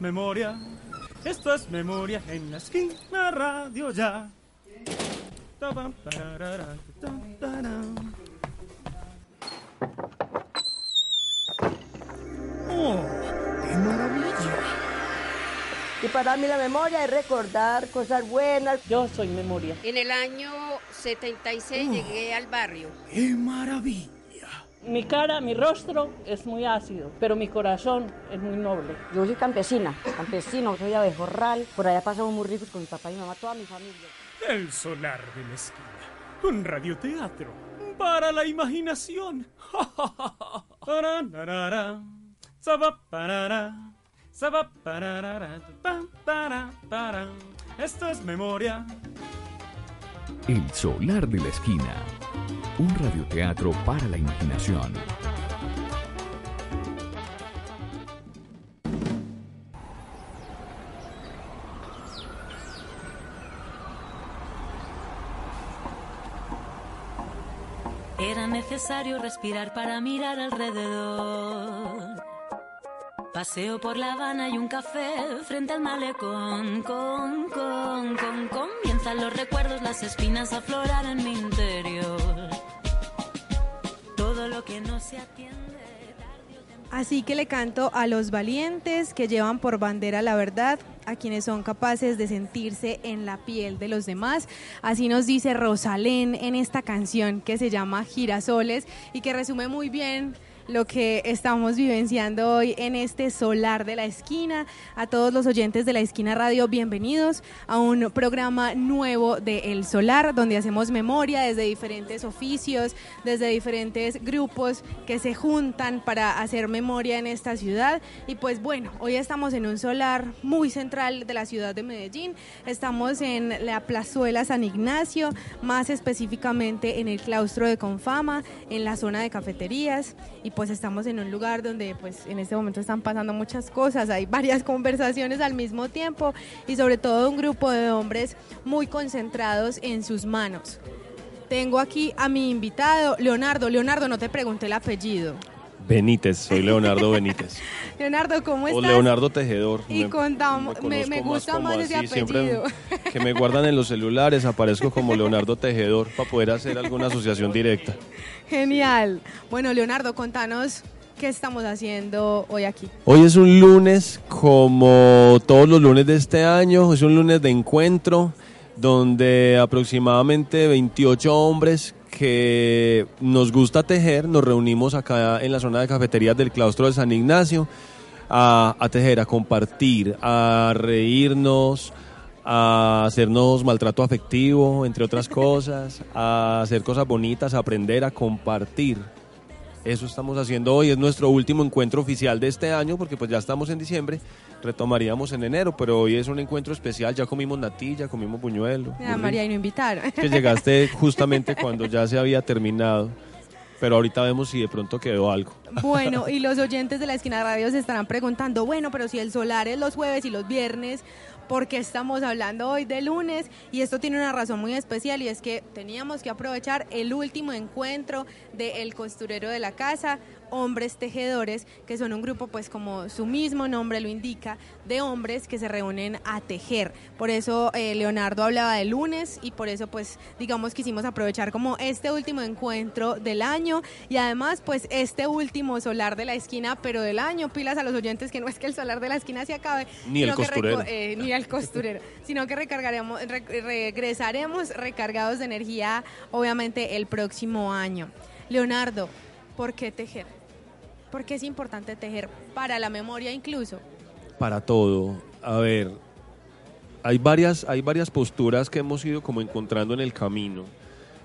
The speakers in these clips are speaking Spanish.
es memoria, esto es memoria en la esquina radio ya. ¡Oh, qué maravilla! Y para mí la memoria es recordar cosas buenas. Yo soy memoria. En el año 76 llegué al barrio. ¡Qué maravilla! Mi cara, mi rostro es muy ácido, pero mi corazón es muy noble. Yo soy campesina, campesino, soy abejorral. Por allá pasamos muy ricos con mi papá y mi mamá, toda mi familia. El solar de la esquina. Un radioteatro para la imaginación. Esto es memoria. El solar de la esquina. Un radioteatro para la imaginación. Era necesario respirar para mirar alrededor. Paseo por La Habana y un café frente al malecón. Con, con, con, comienzan los recuerdos, las espinas a aflorar en mi interior. Así que le canto a los valientes que llevan por bandera la verdad, a quienes son capaces de sentirse en la piel de los demás. Así nos dice Rosalén en esta canción que se llama Girasoles y que resume muy bien lo que estamos vivenciando hoy en este solar de la esquina. A todos los oyentes de la esquina radio, bienvenidos a un programa nuevo de El Solar, donde hacemos memoria desde diferentes oficios, desde diferentes grupos que se juntan para hacer memoria en esta ciudad. Y pues bueno, hoy estamos en un solar muy central de la ciudad de Medellín. Estamos en la plazuela San Ignacio, más específicamente en el claustro de Confama, en la zona de cafeterías. Y pues estamos en un lugar donde pues en este momento están pasando muchas cosas, hay varias conversaciones al mismo tiempo y sobre todo un grupo de hombres muy concentrados en sus manos. Tengo aquí a mi invitado, Leonardo. Leonardo, no te pregunté el apellido. Benítez, soy Leonardo Benítez. Leonardo, ¿cómo estás? O Leonardo Tejedor. Y contamos, me, me, gusta más, ese así, apellido. que me guardan en los celulares, aparezco como Leonardo Tejedor para poder hacer alguna asociación directa. Genial. Bueno, Leonardo, contanos qué estamos haciendo hoy aquí. Hoy es un lunes como todos los lunes de este año, es un lunes de encuentro donde aproximadamente 28 hombres que nos gusta tejer, nos reunimos acá en la zona de cafeterías del claustro de San Ignacio a, a tejer, a compartir, a reírnos, a hacernos maltrato afectivo, entre otras cosas, a hacer cosas bonitas, a aprender, a compartir. Eso estamos haciendo hoy, es nuestro último encuentro oficial de este año, porque pues ya estamos en diciembre, retomaríamos en enero, pero hoy es un encuentro especial, ya comimos natilla, comimos buñuelo. Ah, María, y no invitaron. Que llegaste justamente cuando ya se había terminado, pero ahorita vemos si de pronto quedó algo. Bueno, y los oyentes de la esquina radio se estarán preguntando, bueno, pero si el solar es los jueves y los viernes, ¿por qué estamos hablando hoy de lunes? Y esto tiene una razón muy especial y es que teníamos que aprovechar el último encuentro de El Costurero de la Casa, Hombres Tejedores, que son un grupo, pues como su mismo nombre lo indica, de hombres que se reúnen a tejer. Por eso eh, Leonardo hablaba de lunes y por eso pues digamos quisimos aprovechar como este último encuentro del año y además pues este último solar de la esquina, pero del año, pilas a los oyentes que no es que el solar de la esquina se acabe, Ni el costurero. eh, ni el costurero, sino que recargaremos, re- regresaremos recargados de energía obviamente el próximo año. Leonardo, ¿por qué tejer? ¿Por qué es importante tejer? Para la memoria incluso. Para todo. A ver, hay varias, hay varias posturas que hemos ido como encontrando en el camino.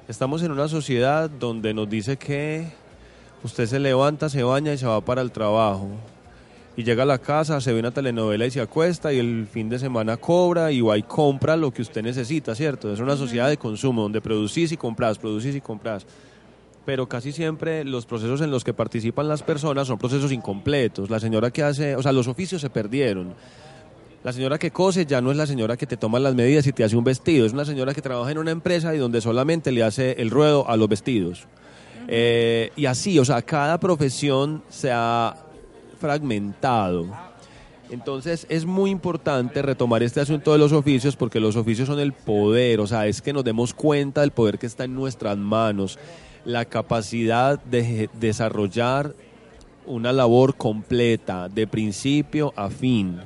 Estamos en una sociedad donde nos dice que usted se levanta, se baña y se va para el trabajo. Y llega a la casa, se ve una telenovela y se acuesta y el fin de semana cobra y va y compra lo que usted necesita, ¿cierto? Es una sociedad de consumo donde producís y compras, producís y compras. Pero casi siempre los procesos en los que participan las personas son procesos incompletos. La señora que hace, o sea, los oficios se perdieron. La señora que cose ya no es la señora que te toma las medidas y te hace un vestido, es una señora que trabaja en una empresa y donde solamente le hace el ruedo a los vestidos. Eh, y así, o sea, cada profesión se ha fragmentado. Entonces es muy importante retomar este asunto de los oficios porque los oficios son el poder, o sea, es que nos demos cuenta del poder que está en nuestras manos, la capacidad de desarrollar una labor completa, de principio a fin.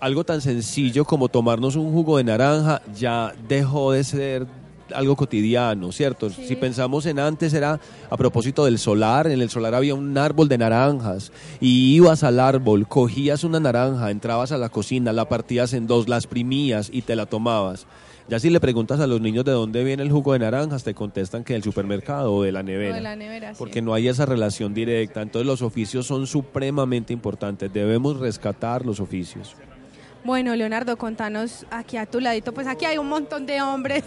Algo tan sencillo como tomarnos un jugo de naranja ya dejó de ser algo cotidiano, ¿cierto? Si pensamos en antes era a propósito del solar, en el solar había un árbol de naranjas y ibas al árbol, cogías una naranja, entrabas a la cocina, la partías en dos, la exprimías y te la tomabas. Ya si le preguntas a los niños de dónde viene el jugo de naranjas, te contestan que del supermercado o de la nevera. O de la nevera, sí. Porque no hay esa relación directa. Entonces los oficios son supremamente importantes. Debemos rescatar los oficios. Bueno, Leonardo, contanos aquí a tu ladito, pues aquí hay un montón de hombres.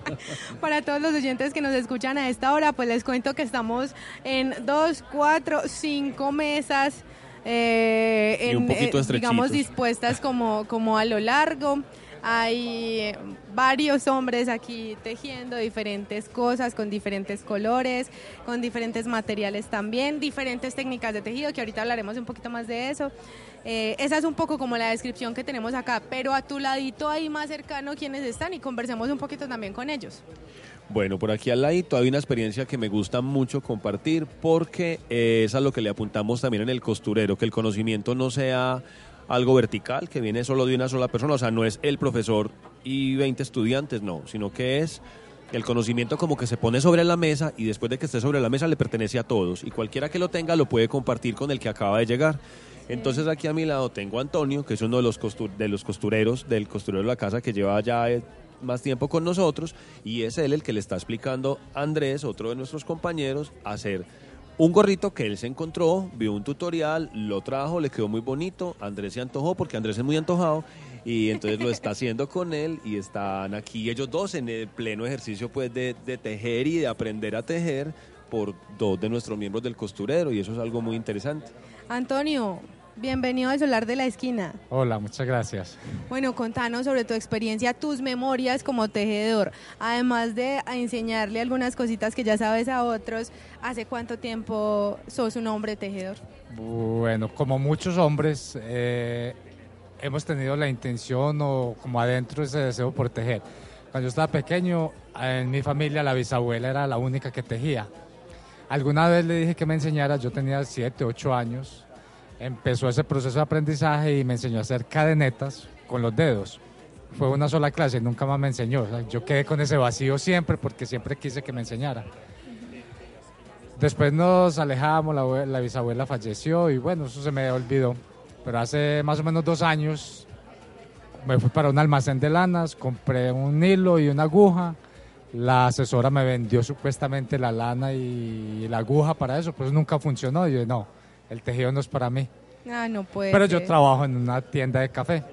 Para todos los oyentes que nos escuchan a esta hora, pues les cuento que estamos en dos, cuatro, cinco mesas. eh, Y un en, poquito eh, digamos dispuestas como, como a lo largo. Hay eh, varios hombres aquí tejiendo diferentes cosas con diferentes colores, con diferentes materiales también, diferentes técnicas de tejido, que ahorita hablaremos un poquito más de eso. Eh, esa es un poco como la descripción que tenemos acá, pero a tu ladito ahí más cercano quienes están y conversemos un poquito también con ellos. Bueno, por aquí al ladito hay una experiencia que me gusta mucho compartir porque eh, es a lo que le apuntamos también en el costurero, que el conocimiento no sea algo vertical, que viene solo de una sola persona, o sea, no es el profesor y 20 estudiantes, no, sino que es el conocimiento como que se pone sobre la mesa y después de que esté sobre la mesa le pertenece a todos y cualquiera que lo tenga lo puede compartir con el que acaba de llegar. Entonces aquí a mi lado tengo a Antonio, que es uno de los, costu- de los costureros del costurero de la casa que lleva ya más tiempo con nosotros y es él el que le está explicando a Andrés, otro de nuestros compañeros, hacer un gorrito que él se encontró, vio un tutorial, lo trajo, le quedó muy bonito, Andrés se antojó porque Andrés es muy antojado y entonces lo está haciendo con él y están aquí ellos dos en el pleno ejercicio pues de, de tejer y de aprender a tejer por dos de nuestros miembros del costurero y eso es algo muy interesante. Antonio, bienvenido al Solar de la Esquina. Hola, muchas gracias. Bueno, contanos sobre tu experiencia, tus memorias como tejedor. Además de enseñarle algunas cositas que ya sabes a otros, ¿hace cuánto tiempo sos un hombre tejedor? Bueno, como muchos hombres, eh, hemos tenido la intención o como adentro ese deseo por tejer. Cuando yo estaba pequeño, en mi familia la bisabuela era la única que tejía. Alguna vez le dije que me enseñara, yo tenía 7, 8 años. Empezó ese proceso de aprendizaje y me enseñó a hacer cadenetas con los dedos. Fue una sola clase, nunca más me enseñó. Yo quedé con ese vacío siempre porque siempre quise que me enseñara. Después nos alejamos, la bisabuela falleció y bueno, eso se me olvidó. Pero hace más o menos dos años me fui para un almacén de lanas, compré un hilo y una aguja. La asesora me vendió supuestamente la lana y la aguja para eso, pues nunca funcionó. Y yo, no, el tejido no es para mí. Ah, no puede. Pero yo trabajo en una tienda de café.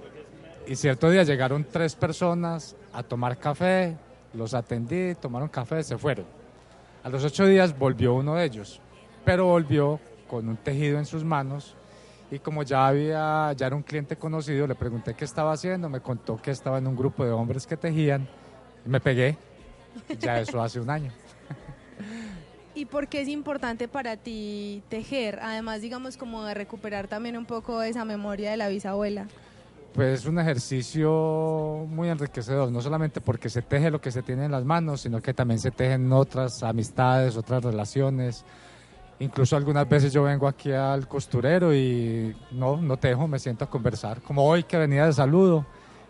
Y cierto día llegaron tres personas a tomar café, los atendí, tomaron café, se fueron. A los ocho días volvió uno de ellos, pero volvió con un tejido en sus manos y como ya había, ya era un cliente conocido, le pregunté qué estaba haciendo, me contó que estaba en un grupo de hombres que tejían y me pegué. Ya eso hace un año. ¿Y por qué es importante para ti tejer? Además, digamos, como de recuperar también un poco esa memoria de la bisabuela. Pues es un ejercicio muy enriquecedor, no solamente porque se teje lo que se tiene en las manos, sino que también se tejen otras amistades, otras relaciones. Incluso algunas veces yo vengo aquí al costurero y no, no tejo, me siento a conversar. Como hoy que venía de saludo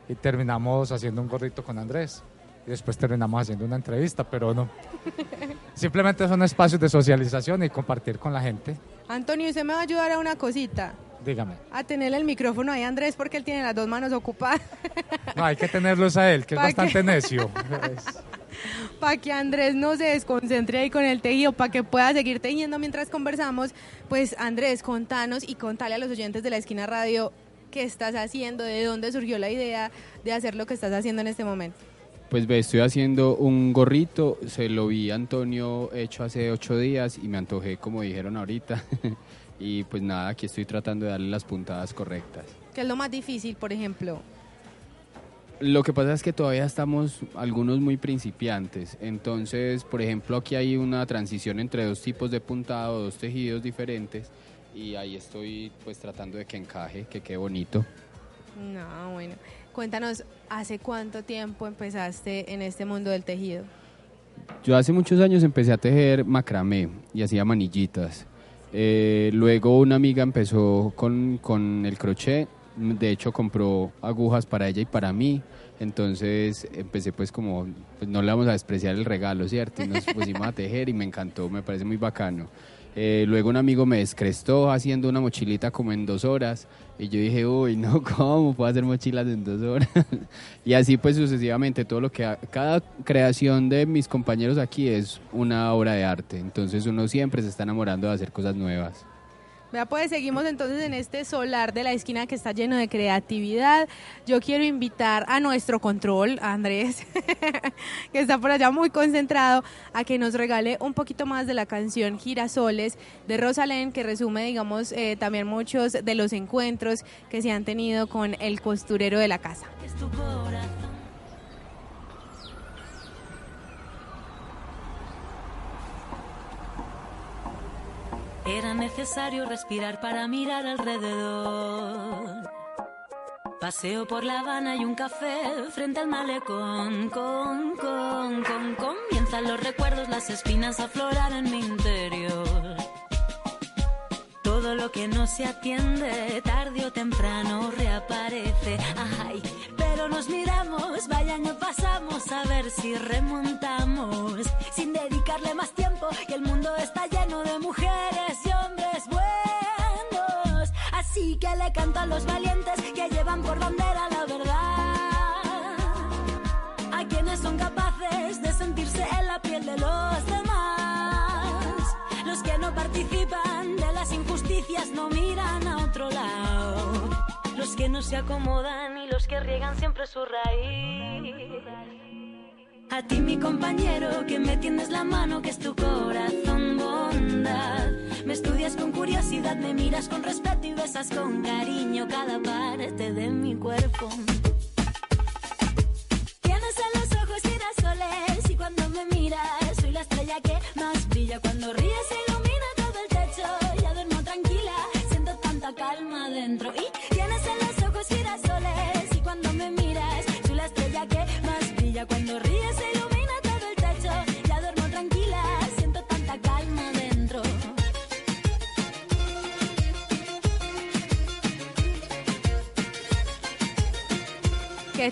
y terminamos haciendo un gorrito con Andrés. Y después terminamos haciendo una entrevista, pero no. Simplemente son espacios de socialización y compartir con la gente. Antonio, ¿usted me va a ayudar a una cosita? Dígame. A tenerle el micrófono ahí Andrés porque él tiene las dos manos ocupadas. No, hay que tenerlos a él, que es bastante necio. para que Andrés no se desconcentre ahí con el tejido, para que pueda seguir tejiendo mientras conversamos. Pues Andrés, contanos y contale a los oyentes de la esquina radio qué estás haciendo, de dónde surgió la idea de hacer lo que estás haciendo en este momento. Pues ve, estoy haciendo un gorrito, se lo vi a Antonio hecho hace ocho días y me antojé como dijeron ahorita. y pues nada, aquí estoy tratando de darle las puntadas correctas. ¿Qué es lo más difícil, por ejemplo? Lo que pasa es que todavía estamos algunos muy principiantes, entonces por ejemplo aquí hay una transición entre dos tipos de puntado, dos tejidos diferentes y ahí estoy pues tratando de que encaje, que quede bonito. No, bueno. Cuéntanos, ¿hace cuánto tiempo empezaste en este mundo del tejido? Yo hace muchos años empecé a tejer macramé y hacía manillitas. Eh, luego una amiga empezó con, con el crochet, de hecho compró agujas para ella y para mí, entonces empecé pues como, pues no le vamos a despreciar el regalo, ¿cierto? Y nos pusimos a tejer y me encantó, me parece muy bacano. Eh, luego un amigo me descrestó haciendo una mochilita como en dos horas y yo dije, uy, no, ¿cómo puedo hacer mochilas en dos horas? y así pues sucesivamente, todo lo que, cada creación de mis compañeros aquí es una obra de arte, entonces uno siempre se está enamorando de hacer cosas nuevas. Vea, pues seguimos entonces en este solar de la esquina que está lleno de creatividad. Yo quiero invitar a nuestro control, a Andrés, que está por allá muy concentrado, a que nos regale un poquito más de la canción Girasoles de Rosalén, que resume, digamos, eh, también muchos de los encuentros que se han tenido con el costurero de la casa. Es tu corazón. Era necesario respirar para mirar alrededor. Paseo por La Habana y un café frente al malecón. Con, comienzan los recuerdos, las espinas a aflorar en mi interior. Todo lo que no se atiende, tarde o temprano reaparece. Ay, pero nos miramos, vaya año pasamos a ver si remontamos. Sin dedicarle más tiempo, y el mundo está lleno de mujeres y hombres buenos. Así que le canto a los valientes que llevan por bandera la verdad. A quienes son capaces de sentirse en la piel de los demás. Los que no participan de las injusticias no miran a otro lado. Que no se acomodan y los que riegan siempre su raíz. A ti mi compañero que me tiendes la mano que es tu corazón bondad. Me estudias con curiosidad, me miras con respeto y besas con cariño cada parte de mi cuerpo.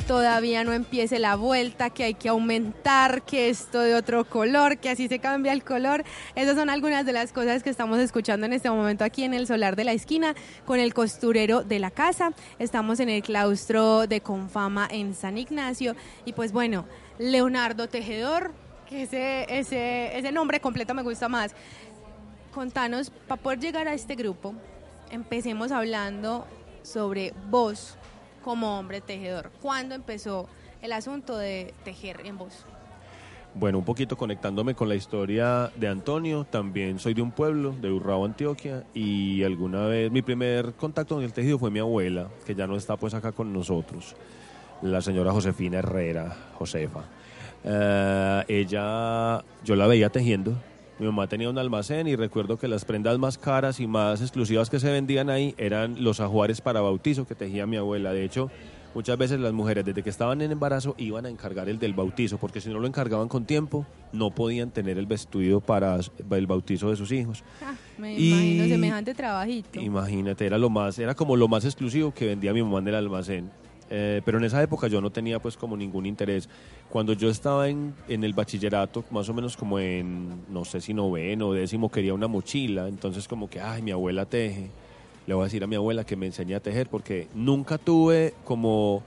Todavía no empiece la vuelta, que hay que aumentar, que esto de otro color, que así se cambia el color. Esas son algunas de las cosas que estamos escuchando en este momento aquí en el solar de la esquina con el costurero de la casa. Estamos en el claustro de Confama en San Ignacio y pues bueno, Leonardo Tejedor, que ese, ese, ese nombre completo me gusta más. Contanos, para poder llegar a este grupo, empecemos hablando sobre vos como hombre tejedor. ¿Cuándo empezó el asunto de tejer en vos? Bueno, un poquito conectándome con la historia de Antonio, también soy de un pueblo, de Urrao, Antioquia, y alguna vez mi primer contacto con el tejido fue mi abuela, que ya no está pues acá con nosotros, la señora Josefina Herrera, Josefa. Eh, ella, yo la veía tejiendo, mi mamá tenía un almacén y recuerdo que las prendas más caras y más exclusivas que se vendían ahí eran los ajuares para bautizo que tejía mi abuela. De hecho, muchas veces las mujeres desde que estaban en embarazo iban a encargar el del bautizo, porque si no lo encargaban con tiempo, no podían tener el vestido para el bautizo de sus hijos. Ah, me Y- imagino semejante trabajito. Imagínate, era lo más, era como lo más exclusivo que vendía mi mamá en el almacén. Eh, pero en esa época yo no tenía pues como ningún interés. Cuando yo estaba en, en el bachillerato, más o menos como en, no sé si noveno o décimo, quería una mochila. Entonces como que, ay, mi abuela teje. Le voy a decir a mi abuela que me enseñe a tejer porque nunca tuve como...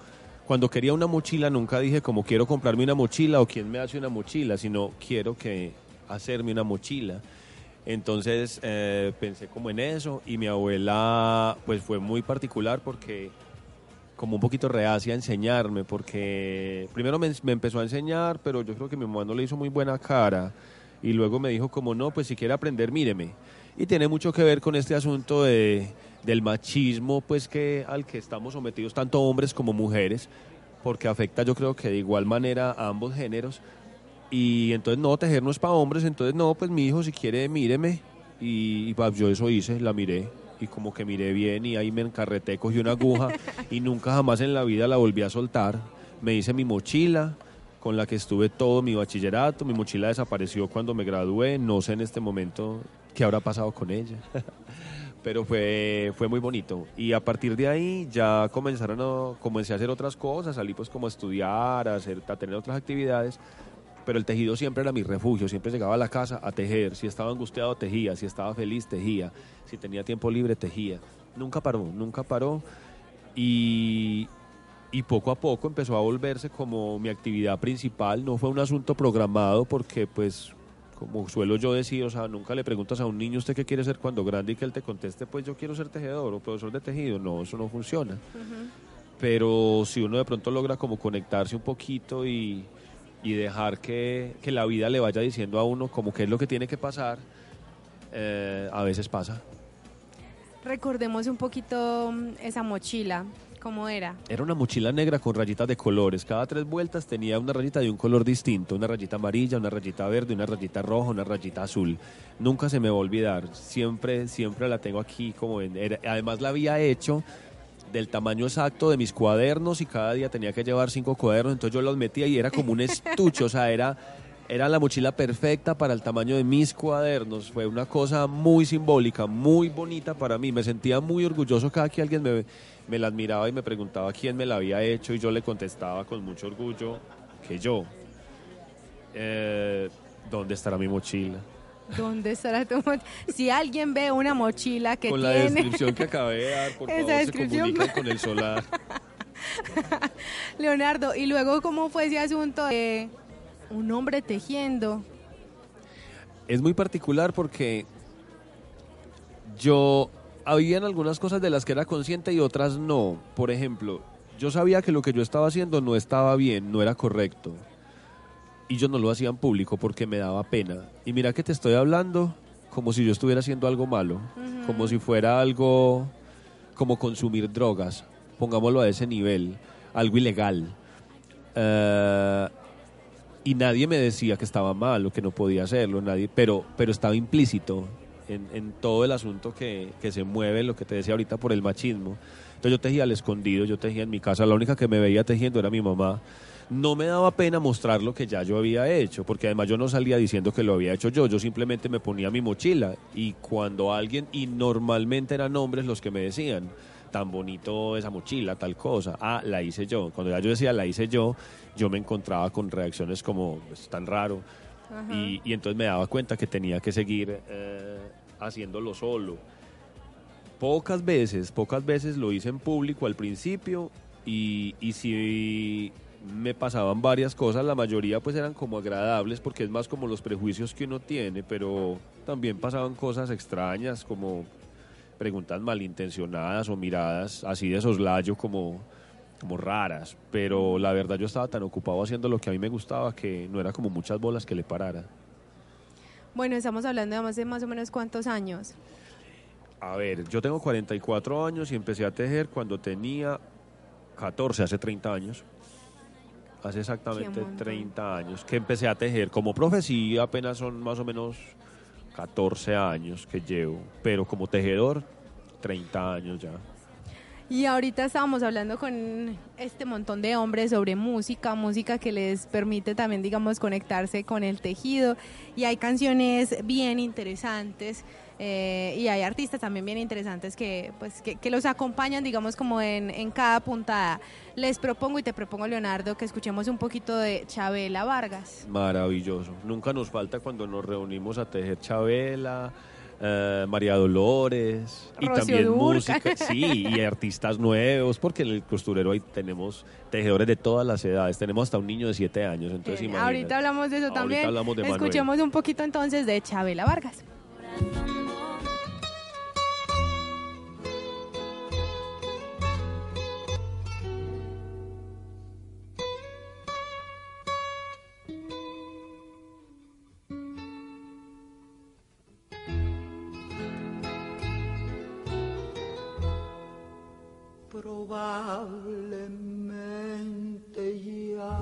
Cuando quería una mochila nunca dije como quiero comprarme una mochila o quién me hace una mochila, sino quiero que hacerme una mochila. Entonces eh, pensé como en eso y mi abuela pues fue muy particular porque como un poquito reacia a enseñarme porque primero me, empezó a enseñar pero yo creo que mi mamá no le hizo muy buena cara y luego me dijo como no pues si quiere aprender míreme y tiene mucho que ver con este asunto de, del machismo pues que al que estamos sometidos tanto hombres como mujeres porque afecta yo creo que de igual manera a ambos géneros. Y entonces no, tejer no es para hombres, entonces no, pues mi hijo si quiere míreme. Y, y, pues, yo eso hice, la miré y como que miré bien y ahí me encarreté, cogí una aguja y nunca jamás en la vida la volví a soltar. Me hice mi mochila con la que estuve todo mi bachillerato, mi mochila desapareció cuando me gradué, no sé en este momento qué habrá pasado con ella. Pero fue, fue muy bonito. Y a partir de ahí ya comenzaron a, comencé a hacer otras cosas, salí pues como a estudiar, a, hacer, a tener otras actividades pero el tejido siempre era mi refugio, siempre llegaba a la casa a tejer, si estaba angustiado tejía, si estaba feliz tejía, si tenía tiempo libre tejía. Nunca paró, nunca paró y, y poco a poco empezó a volverse como mi actividad principal, no fue un asunto programado porque pues como suelo yo decir, o sea, nunca le preguntas a un niño usted qué quiere ser cuando grande y que él te conteste, pues yo quiero ser tejedor o profesor de tejido, no, eso no funciona. Pero si uno de pronto logra como conectarse un poquito y, y dejar que, que, la vida le vaya diciendo a uno como qué es lo que tiene que pasar, eh, a veces pasa. Recordemos un poquito mm, esa mochila, ¿cómo era? Era una mochila negra con rayitas de colores. Cada tres vueltas tenía una rayita de un color distinto, una rayita amarilla, una rayita verde, una rayita roja, una rayita azul. Nunca se me va a olvidar, siempre, siempre la tengo aquí como en... Era, además la había hecho del tamaño exacto de mis cuadernos y cada día tenía que llevar cinco cuadernos, entonces yo los metía y era como un estuche, o sea, era, era la mochila perfecta para el tamaño de mis cuadernos. Fue una cosa muy simbólica, muy bonita para mí. Me sentía muy orgulloso cada que alguien me, me la admiraba y me preguntaba quién me la había hecho y yo le contestaba con mucho orgullo que yo. Eh, ¿Dónde estará mi mochila? ¿Dónde estará tu mochila? Si alguien ve una mochila que con tiene... la descripción que acabé de dar, por Esa favor, descripción- se comunican con el solar. Leonardo, ¿y luego cómo fue ese asunto de un hombre tejiendo? Es muy particular porque yo habían algunas cosas de las que era consciente y otras no. Por ejemplo, yo sabía que lo que yo estaba haciendo no estaba bien, no era correcto. Y yo no lo hacía en público porque me daba pena. Y mira que te estoy hablando como si yo estuviera haciendo algo malo, como si fuera algo como consumir drogas, pongámoslo a ese nivel, algo ilegal. Eh, y nadie me decía que estaba mal o que no podía hacerlo, nadie, pero, pero estaba implícito en, en todo el asunto que, que se mueve, lo que te decía ahorita, por el machismo. Entonces yo tejía al escondido, yo tejía en mi casa, la única que me veía tejiendo era mi mamá. No me daba pena mostrar lo que ya yo había hecho, porque además yo no salía diciendo que lo había hecho yo, yo simplemente me ponía mi mochila y cuando alguien, y normalmente eran hombres los que me decían, tan bonito esa mochila, tal cosa, ah, la hice yo. Cuando ya yo decía la hice yo, yo me encontraba con reacciones como, es tan raro, y, y entonces me daba cuenta que tenía que seguir eh, haciéndolo solo. Pocas veces, pocas veces lo hice en público al principio y, y si me pasaban varias cosas, la mayoría pues eran como agradables porque es más como los prejuicios que uno tiene, pero también pasaban cosas extrañas como preguntas malintencionadas o miradas así de soslayo como, como raras, pero la verdad yo estaba tan ocupado haciendo lo que a mí me gustaba que no era como muchas bolas que le parara. Bueno, estamos hablando de hace más o menos cuántos años. A ver, yo tengo 44 años y empecé a tejer cuando tenía 14, hace 30 años. Hace exactamente Qué montón. 30 años que empecé a tejer. Como profe sí apenas son más o menos 14 años que llevo, pero como tejedor 30 años ya. Y ahorita estábamos hablando con este montón de hombres sobre música, música que les permite también, digamos, conectarse con el tejido. Y hay canciones bien interesantes eh, y hay artistas también bien interesantes que, pues, que, que los acompañan, digamos, como en, en cada puntada. Les propongo y te propongo, Leonardo, que escuchemos un poquito de Chabela Vargas. Maravilloso. Nunca nos falta cuando nos reunimos a tejer Chabela, eh, María Dolores y también música, sí, y artistas nuevos, porque en el costurero ahí tenemos tejedores de todas las edades, tenemos hasta un niño de 7 años, entonces ahorita hablamos de eso también. hablamos de Manuel. Escuchemos un poquito entonces de Chabela Vargas. Probablemente ya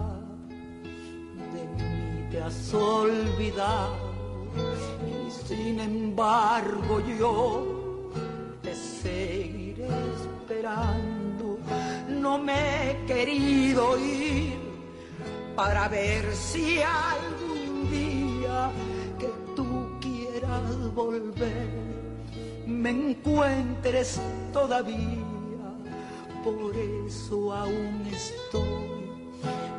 de mí te has olvidado y sin embargo yo te seguiré esperando. No me he querido ir para ver si algún día que tú quieras volver me encuentres todavía. Por eso aún estoy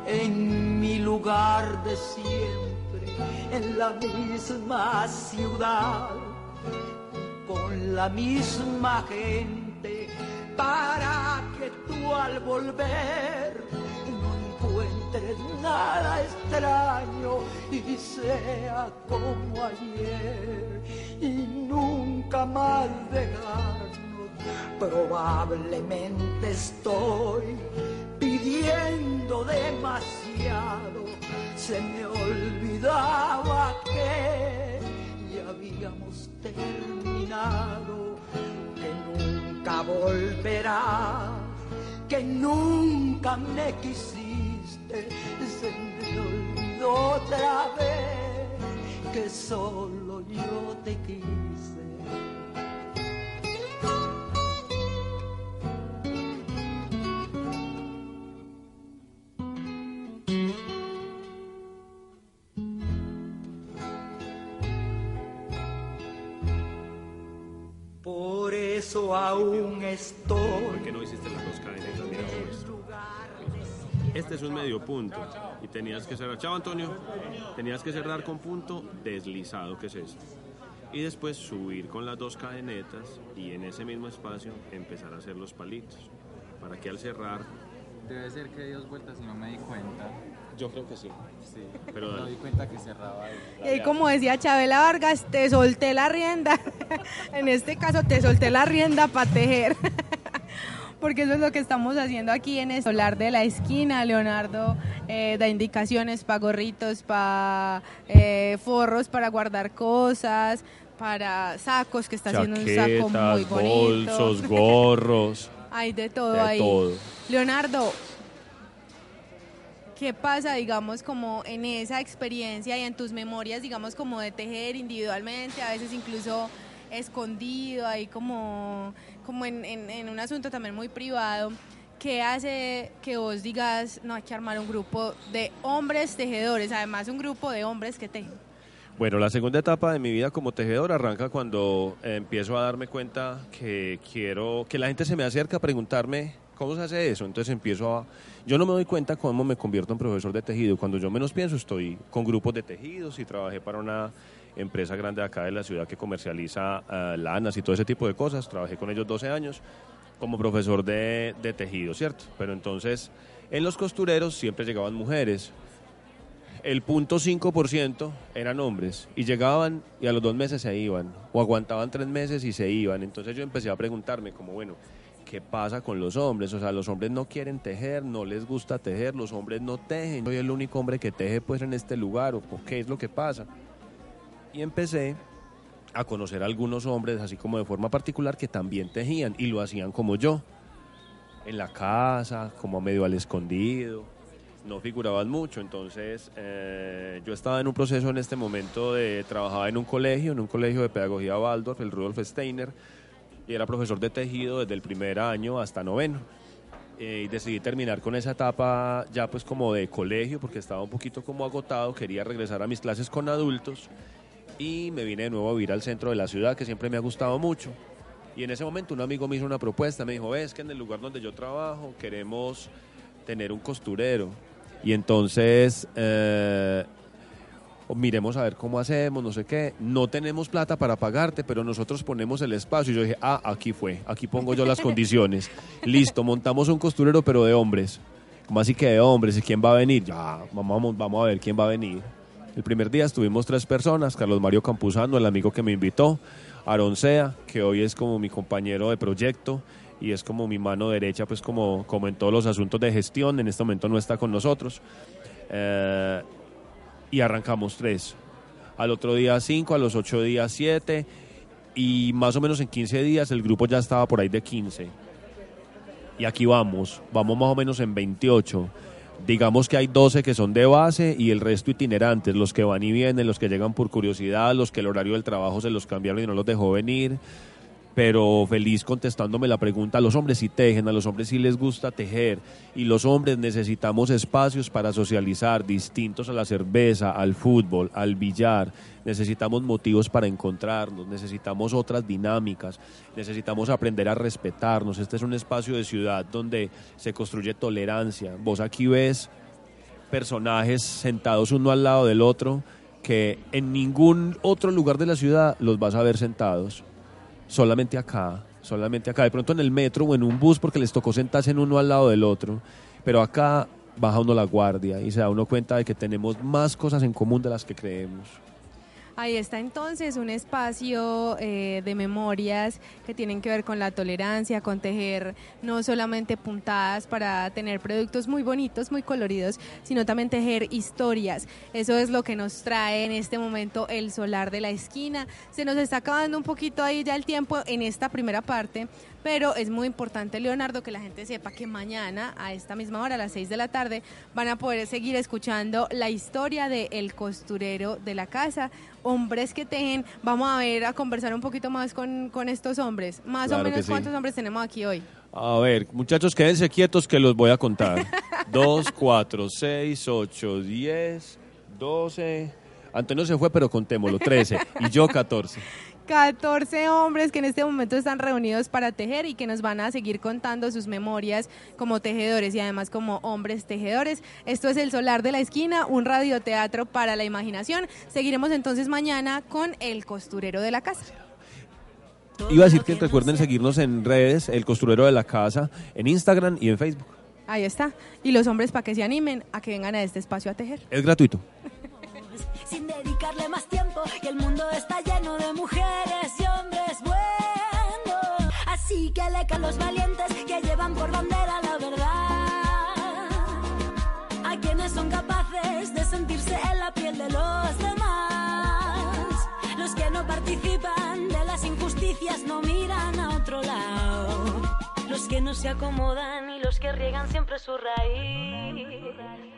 en mi lugar de siempre, en la misma ciudad, con la misma gente, para que tú al volver no encuentres nada extraño y sea como ayer y nunca más dejarnos. Probablemente estoy pidiendo demasiado. Se me olvidaba que ya habíamos terminado, que nunca volverá, que nunca me quisiste. Se me olvidó otra vez que solo yo te quise. Eso aún estoy. ¿Por qué no hiciste las dos cadenas? Este es un medio punto y tenías que cerrar. Chao, Antonio. Tenías que cerrar con punto deslizado, que es esto. Y después subir con las dos cadenetas y en ese mismo espacio empezar a hacer los palitos. Para que al cerrar. Debe ser que di dos vueltas y no me di cuenta. Yo creo que sí. Sí, Pero no di cuenta que cerraba ahí. Y como decía Chabela Vargas, te solté la rienda. en este caso, te solté la rienda para tejer. Porque eso es lo que estamos haciendo aquí en el solar de la esquina. Leonardo eh, da indicaciones para gorritos, para forros, para guardar cosas, para sacos, que está haciendo un saco muy bonito. bolsos, gorros. Hay de todo de ahí. todo. Leonardo, ¿qué pasa, digamos, como en esa experiencia y en tus memorias, digamos, como de tejer individualmente, a veces incluso escondido, ahí como, como en, en- un asunto también muy privado? ¿Qué hace que vos digas, no, hay que armar un grupo de hombres tejedores, además un grupo de hombres que tejen? Bueno, la segunda etapa de mi vida como tejedor arranca cuando eh, empiezo a darme cuenta que quiero que la gente se me acerca a preguntarme cómo se hace eso. Entonces empiezo a... Yo no me doy cuenta cómo me convierto en profesor de tejido. Cuando yo menos pienso estoy con grupos de tejidos y trabajé para una empresa grande acá de la ciudad que comercializa eh, lanas y todo ese tipo de cosas. Trabajé con ellos 12 años como profesor de, de tejido, ¿cierto? Pero entonces en los costureros siempre llegaban mujeres el punto 5% eran hombres y llegaban y a los dos meses se iban o aguantaban tres meses y se iban. Entonces yo empecé a preguntarme como, bueno, ¿qué pasa con los hombres? O sea, los hombres no quieren tejer, no les gusta tejer, los hombres no tejen. Soy el único hombre que teje pues en este lugar o ¿o qué es lo que pasa? Y empecé a conocer a algunos hombres así como de forma particular que también tejían y lo hacían como yo, en la casa, como medio al escondido no figuraban mucho. Entonces, eh, yo estaba en un proceso en este momento de trabajar en un colegio, en un colegio de pedagogía Waldorf, el Rudolf Steiner, y era profesor de tejido desde el primer año hasta noveno. Eh, y decidí terminar con esa etapa ya pues como de colegio porque estaba un poquito como agotado, quería regresar a mis clases con adultos y me vine de nuevo a vivir al centro de la ciudad que siempre me ha gustado mucho. Y en ese momento un amigo me hizo una propuesta, me dijo, ves que en el lugar donde yo trabajo queremos tener un costurero. Y entonces eh, miremos a ver cómo hacemos, no sé qué. No tenemos plata para pagarte, pero nosotros ponemos el espacio. Y yo dije, ah, aquí fue, aquí pongo yo las condiciones. Listo, montamos un costurero, pero de hombres. ¿Cómo así que de hombres? ¿Y quién va a venir? Ya, vamos, vamos a ver quién va a venir. El primer día estuvimos tres personas, Carlos Mario Campuzano, el amigo que me invitó, Aaron Sea, que hoy es como mi compañero de proyecto y es como mi mano derecha, pues como, como en todos los asuntos de gestión, en este momento no está con nosotros. Eh, y arrancamos tres. Al otro día cinco, a los ocho días siete y más o menos en 15 días el grupo ya estaba por ahí de 15. Y aquí vamos, vamos más o menos en 28. Digamos que hay 12 que son de base y el resto itinerantes, los que van y vienen, los que llegan por curiosidad, los que el horario del trabajo se los cambiaron y no los dejó venir pero feliz contestándome la pregunta, a los hombres sí tejen, a los hombres sí les gusta tejer y los hombres necesitamos espacios para socializar distintos a la cerveza, al fútbol, al billar, necesitamos motivos para encontrarnos, necesitamos otras dinámicas, necesitamos aprender a respetarnos, este es un espacio de ciudad donde se construye tolerancia, vos aquí ves personajes sentados uno al lado del otro que en ningún otro lugar de la ciudad los vas a ver sentados solamente acá, solamente acá. De pronto en el metro o en un bus porque les tocó sentarse en uno al lado del otro. Pero acá baja uno la guardia y se da uno cuenta de que tenemos más cosas en común de las que creemos. Ahí está entonces un espacio eh, de memorias que tienen que ver con la tolerancia, con tejer no solamente puntadas para tener productos muy bonitos, muy coloridos, sino también tejer historias. Eso es lo que nos trae en este momento el solar de la esquina. Se nos está acabando un poquito ahí ya el tiempo en esta primera parte, pero es muy importante, Leonardo, que la gente sepa que mañana a esta misma hora, a las 6 de la tarde, van a poder seguir escuchando la historia de El costurero de la casa, hombres que tejen. Vamos a ver, a conversar un poquito más con, con estos hombres. Más Claro o menos, sí. ¿cuántos hombres tenemos aquí hoy? A ver, muchachos, quédense quietos que los voy a contar. 2, 4, 6, 8, 10, 12. Antonio se fue, pero contémoslo. 13. Y yo 14. 14 hombres que en este momento están reunidos para tejer y que nos van a seguir contando sus memorias como tejedores y además como hombres tejedores. Esto es El Solar de la Esquina, un radioteatro para la imaginación. Seguiremos entonces mañana con El Costurero de la Casa. Iba a decir que recuerden seguirnos en redes, El Costurero de la Casa, en Instagram y en Facebook. Ahí está. Y los hombres para que se animen a que vengan a este espacio a tejer. Es gratuito. Sin dedicarle más tiempo y el mundo está lleno de mujeres y hombres buenos. Así que aleca los valientes que llevan por bandera la verdad. A quienes son capaces de sentirse en la piel de los demás. Los que no participan de las injusticias no miran a otro lado. Los que no se acomodan y los que riegan siempre su raíz.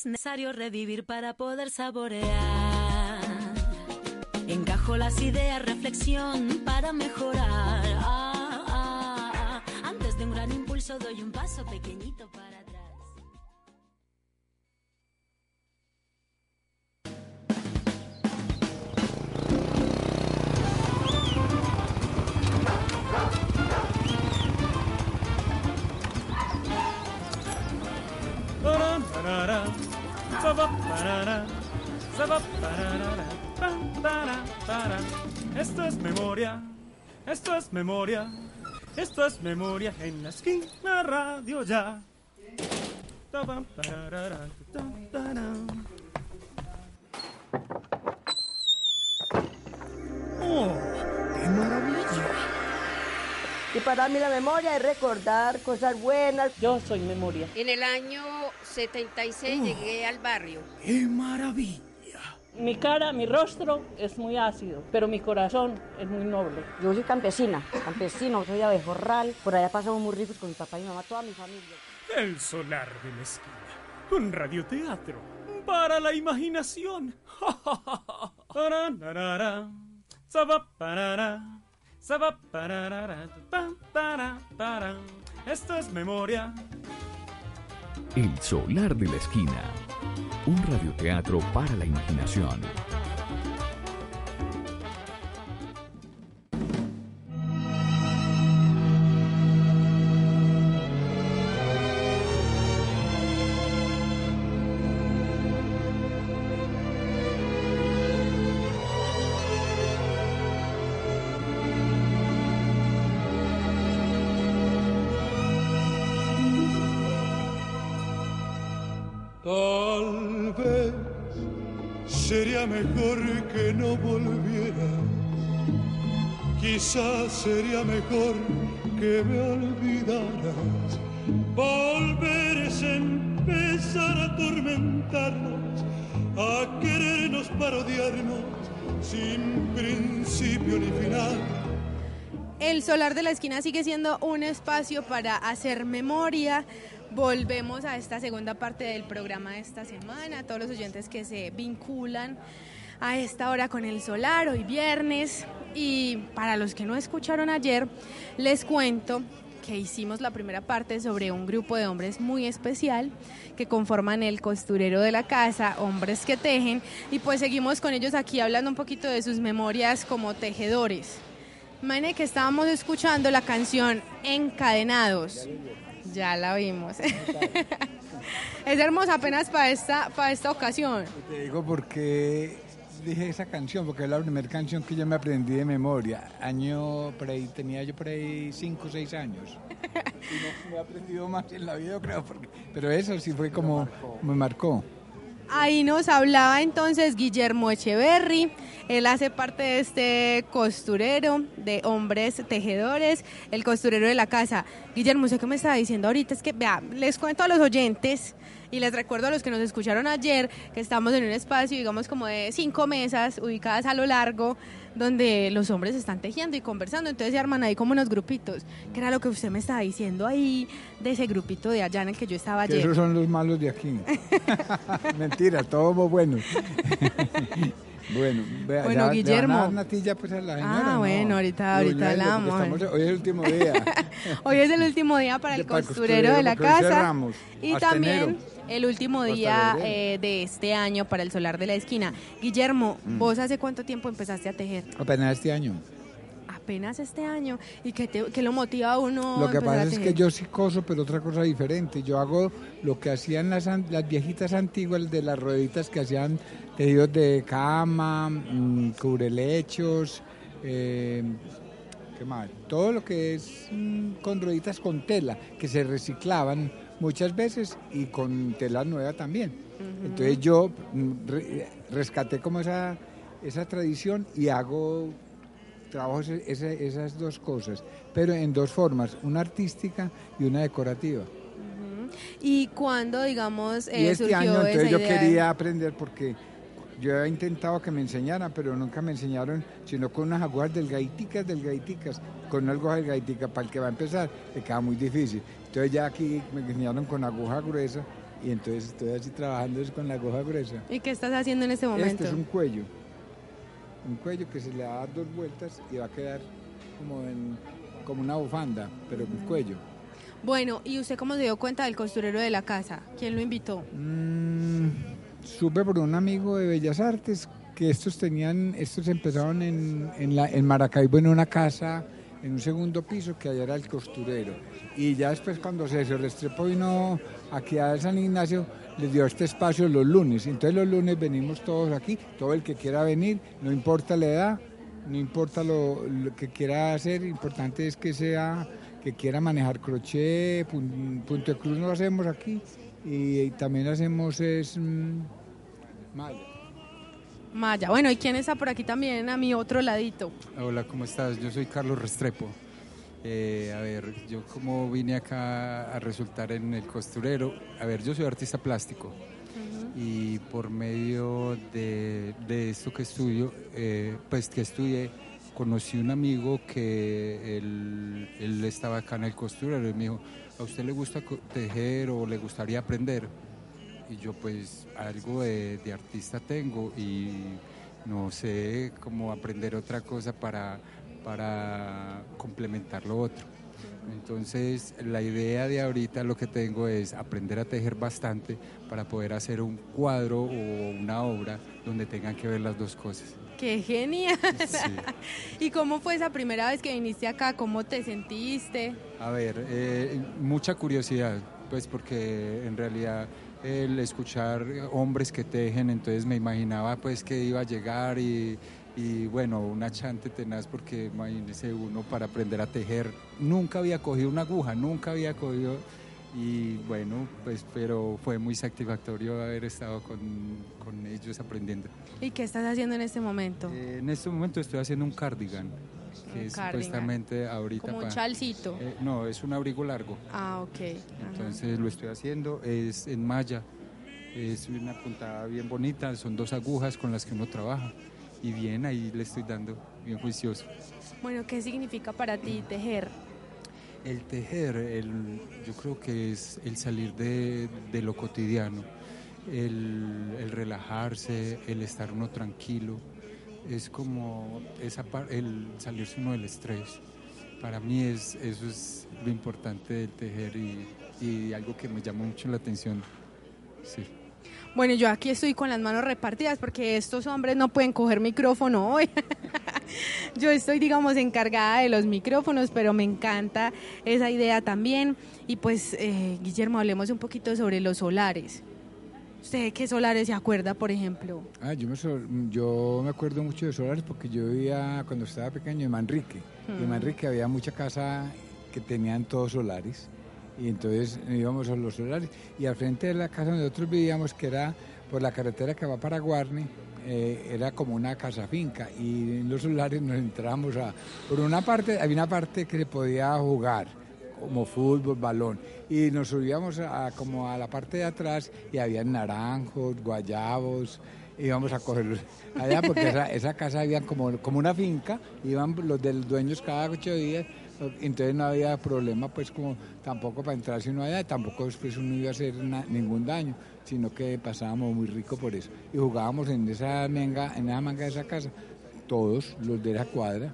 Es necesario revivir para poder saborear. Encajo las ideas, reflexión para mejorar. Ah, ah, ah. Antes de un gran impulso doy un paso pequeñito para atrás. Parán, parará, Esto es memoria, Esto es memoria, esto es memoria en la esquina radio ya. ¡Oh, qué maravilla! Y para mí la memoria es recordar cosas buenas. Yo soy memoria. En el año 76 llegué al barrio. ¡Qué maravilla! Mi cara, mi rostro es muy ácido, pero mi corazón es muy noble. Yo soy campesina, campesino, soy abejorral. Por allá pasamos muy ricos con mi papá y mi mamá, toda mi familia. El solar de la esquina. Un radioteatro para la imaginación. Esto es memoria. El solar de la esquina. Un radioteatro para la imaginación. Quizás sería mejor que me olvidaras. Volver es empezar a atormentarnos, a querernos para odiarnos sin principio ni final. El solar de la esquina sigue siendo un espacio para hacer memoria. Volvemos a esta segunda parte del programa de esta semana. Todos los oyentes que se vinculan a esta hora con el solar, hoy viernes. Y para los que no escucharon ayer, les cuento que hicimos la primera parte sobre un grupo de hombres muy especial que conforman el costurero de la casa, hombres que tejen, y pues seguimos con ellos aquí hablando un poquito de sus memorias como tejedores. Mane, que estábamos escuchando la canción Encadenados. Ya la vimos. es hermosa apenas para esta, para esta ocasión. Te digo porque dije esa canción, porque es la primera canción que yo me aprendí de memoria. Año, por ahí, tenía yo por ahí 5 o 6 años. Y no, no he aprendido más en la vida, creo, porque- pero eso sí fue como me marcó. Ahí nos hablaba entonces Guillermo Echeverry. Él hace parte de este costurero de hombres tejedores, el costurero de la casa. Guillermo, sé que me estaba diciendo ahorita es que, vea, les cuento a los oyentes y les recuerdo a los que nos escucharon ayer que estamos en un espacio, digamos, como de cinco mesas ubicadas a lo largo, donde los hombres están tejiendo y conversando. Entonces se arman ahí como unos grupitos, que era lo que usted me estaba diciendo ahí, de ese grupito de allá en el que yo estaba Que ayer. esos son los malos de aquí. Mentira, todos buenos. bueno, vea, Bueno, ya- Guillermo. van a dar natilla, pues, a la señora, Ah, ¿no? bueno, ahorita- Lo ahorita que hablamos. estamos- hoy es el último día. Hoy es el último día para el Para el costurero de la casa cerramos, y también enero. El último día eh, de este año para el solar de la esquina. Guillermo, Mm. ¿vos hace cuánto tiempo empezaste a tejer? Apenas este año. Apenas este año. ¿Y qué, te- qué lo motiva a uno Lo que a pasa es que yo sí coso, pero otra cosa diferente. Yo hago lo que hacían las, las viejitas antiguas de las rueditas que hacían tejidos de cama, mm, cubrelechos, eh, ¿qué más? Todo lo que es mm, con rueditas con tela, que se reciclaban muchas veces y con tela nueva también. Entonces yo mm, re- rescaté como esa, esa tradición y hago trabajo ese- esas dos cosas, pero en dos formas, una artística y una decorativa. ¿Y cuándo, digamos, y eh, este surgió año esa entonces yo idea? quería aprender porque yo he intentado que me enseñaran, pero nunca me enseñaron, sino con unas agujas delgaditicas, delgaditicas, con aguja delgaditica para el que va a empezar, le queda muy difícil. Entonces ya aquí me enseñaron con aguja gruesa y entonces estoy así trabajando con la aguja gruesa. ¿Y qué estás haciendo en este momento? Este es un cuello. Un cuello que se le da dos vueltas y va a quedar como, en, como una bufanda, pero con cuello. Bueno, ¿y usted cómo se dio cuenta del costurero de la casa? ¿Quién lo invitó? Mm, supe por un amigo de Bellas Artes que estos tenían, estos empezaron en, en, la, en Maracaibo en una casa, en un segundo piso, que allá era el costurero. Y ya después cuando se Restrepo vino aquí a San Ignacio, les dio este espacio los lunes. Entonces los lunes venimos todos aquí, todo el que quiera venir, no importa la edad, no importa lo, que quiera hacer, importante es que sea, que quiera manejar crochet, pun- punto de cruz lo hacemos aquí y, también hacemos es mm, malla. Maya. Bueno, ¿y quién está por aquí también a mi otro ladito? Hola, ¿cómo estás? Yo soy Carlos Restrepo. Eh, a ver, yo como vine acá a resultar en el costurero, a ver, yo soy artista plástico y por medio de, de esto que estudio, eh, pues que estudié, conocí un amigo que él, él estaba acá en el costurero y me dijo, ¿a usted le gusta tejer o le gustaría aprender? Y yo pues algo de, de artista tengo y no sé cómo aprender otra cosa para, para complementar lo otro. Entonces la idea de ahorita lo que tengo es aprender a tejer bastante para poder hacer un cuadro o una obra donde tengan que ver las dos cosas. ¡Qué genial! ¿Y cómo fue esa primera vez que viniste acá? ¿Cómo te sentiste? A ver, eh, mucha curiosidad, pues porque en realidad el escuchar hombres que tejen, entonces me imaginaba pues que iba a llegar y, y, bueno, una chante tenaz porque imagínese uno para aprender a tejer, nunca había cogido una aguja, nunca había cogido y bueno, pues pero fue muy satisfactorio haber estado con, con ellos aprendiendo. ¿Y qué estás haciendo en este momento? Eh, en este momento estoy haciendo un cardigan, que es supuestamente ahorita Como un pa- chalcito. eh, no, es un abrigo largo. Ah, ok. Ajá. Entonces lo estoy haciendo, es en malla, es una puntada bien bonita, son dos agujas con las que uno trabaja y bien ahí le estoy dando, bien juicioso. Bueno, ¿qué significa para ti tejer? El tejer, el- yo creo que es el salir de, de lo cotidiano, el, el relajarse, el estar uno tranquilo, es como esa el salirse uno del estrés. Para mí es, eso es lo importante del tejer y, y algo que me llama mucho la atención. Sí. Bueno, yo aquí estoy con las manos repartidas porque estos hombres no pueden coger micrófono hoy. yo estoy, digamos, encargada de los micrófonos, pero me encanta esa idea también. Y pues, eh, Guillermo, hablemos un poquito sobre los solares. ¿Usted de qué solares se acuerda, por ejemplo? Ah, yo me, yo me acuerdo mucho de solares porque yo vivía cuando estaba pequeño en Manrique. Y en Mm. Manrique había mucha casa que tenían todos solares. Y entonces íbamos a los solares. Y al frente de la casa donde nosotros vivíamos, que era por la carretera que va para Guarne, eh, era como una casa finca. Y en los solares nos entrábamos a. Por una parte, había una parte que se podía jugar como fútbol, balón. Y nos subíamos a, como a la parte de atrás y había naranjos, guayabos, íbamos a cogerlos allá porque esa, casa había como, como una finca, iban los del dueños cada ocho días, entonces no había problema pues como tampoco para entrar si uno allá, tampoco después uno iba a hacer ningún daño, sino que pasábamos muy rico por eso. Y jugábamos en esa manga, en esa manga de esa casa, todos los de la cuadra.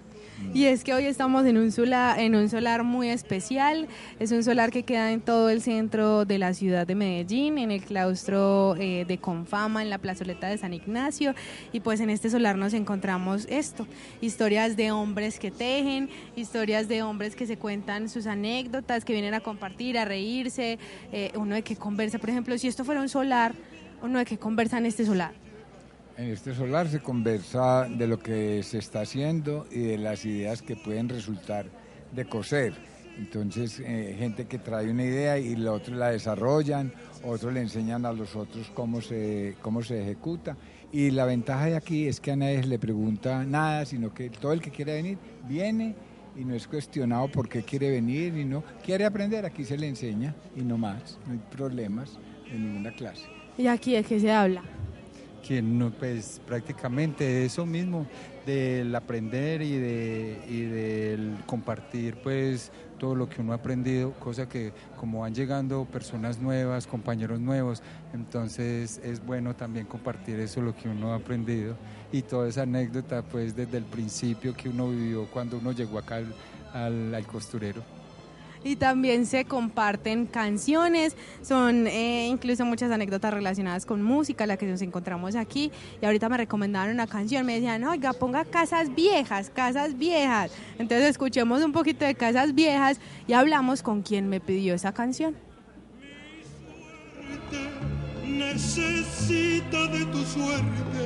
Y es que hoy estamos en un, solar, en un solar muy especial. Es un solar que queda en todo el centro de la ciudad de Medellín, en el claustro eh, de Confama, en la plazoleta de San Ignacio. Y pues en este solar nos encontramos esto, historias de hombres que tejen, historias de hombres que se cuentan sus anécdotas, que vienen a compartir, a reírse, eh, uno de que conversa. Por ejemplo, si esto fuera un solar, uno de que conversa en este solar. En este solar se conversa de lo que se está haciendo y de las ideas que pueden resultar de coser. Entonces, eh, gente que trae una idea y los otros la desarrollan, otros le enseñan a los otros cómo se, cómo se ejecuta. Y la ventaja de aquí es que a nadie le pregunta nada, sino que todo el que quiere venir viene y no es cuestionado por qué quiere venir y no quiere aprender, aquí se le enseña y no más, no hay problemas de ninguna clase. ¿Y aquí de qué se habla? Que no, pues prácticamente eso mismo, del aprender y, de, y del compartir pues todo lo que uno ha aprendido, cosa que como van llegando personas nuevas, compañeros nuevos, entonces es bueno también compartir eso lo que uno ha aprendido y toda esa anécdota pues desde el principio que uno vivió cuando uno llegó acá al- al costurero. Y también se comparten canciones, son eh, incluso muchas anécdotas relacionadas con música, la que nos encontramos aquí. Y ahorita me recomendaron una canción, me decían, oiga, ponga casas viejas, casas viejas. Entonces escuchemos un poquito de casas viejas y hablamos con quien me pidió esa canción. necesita de tu suerte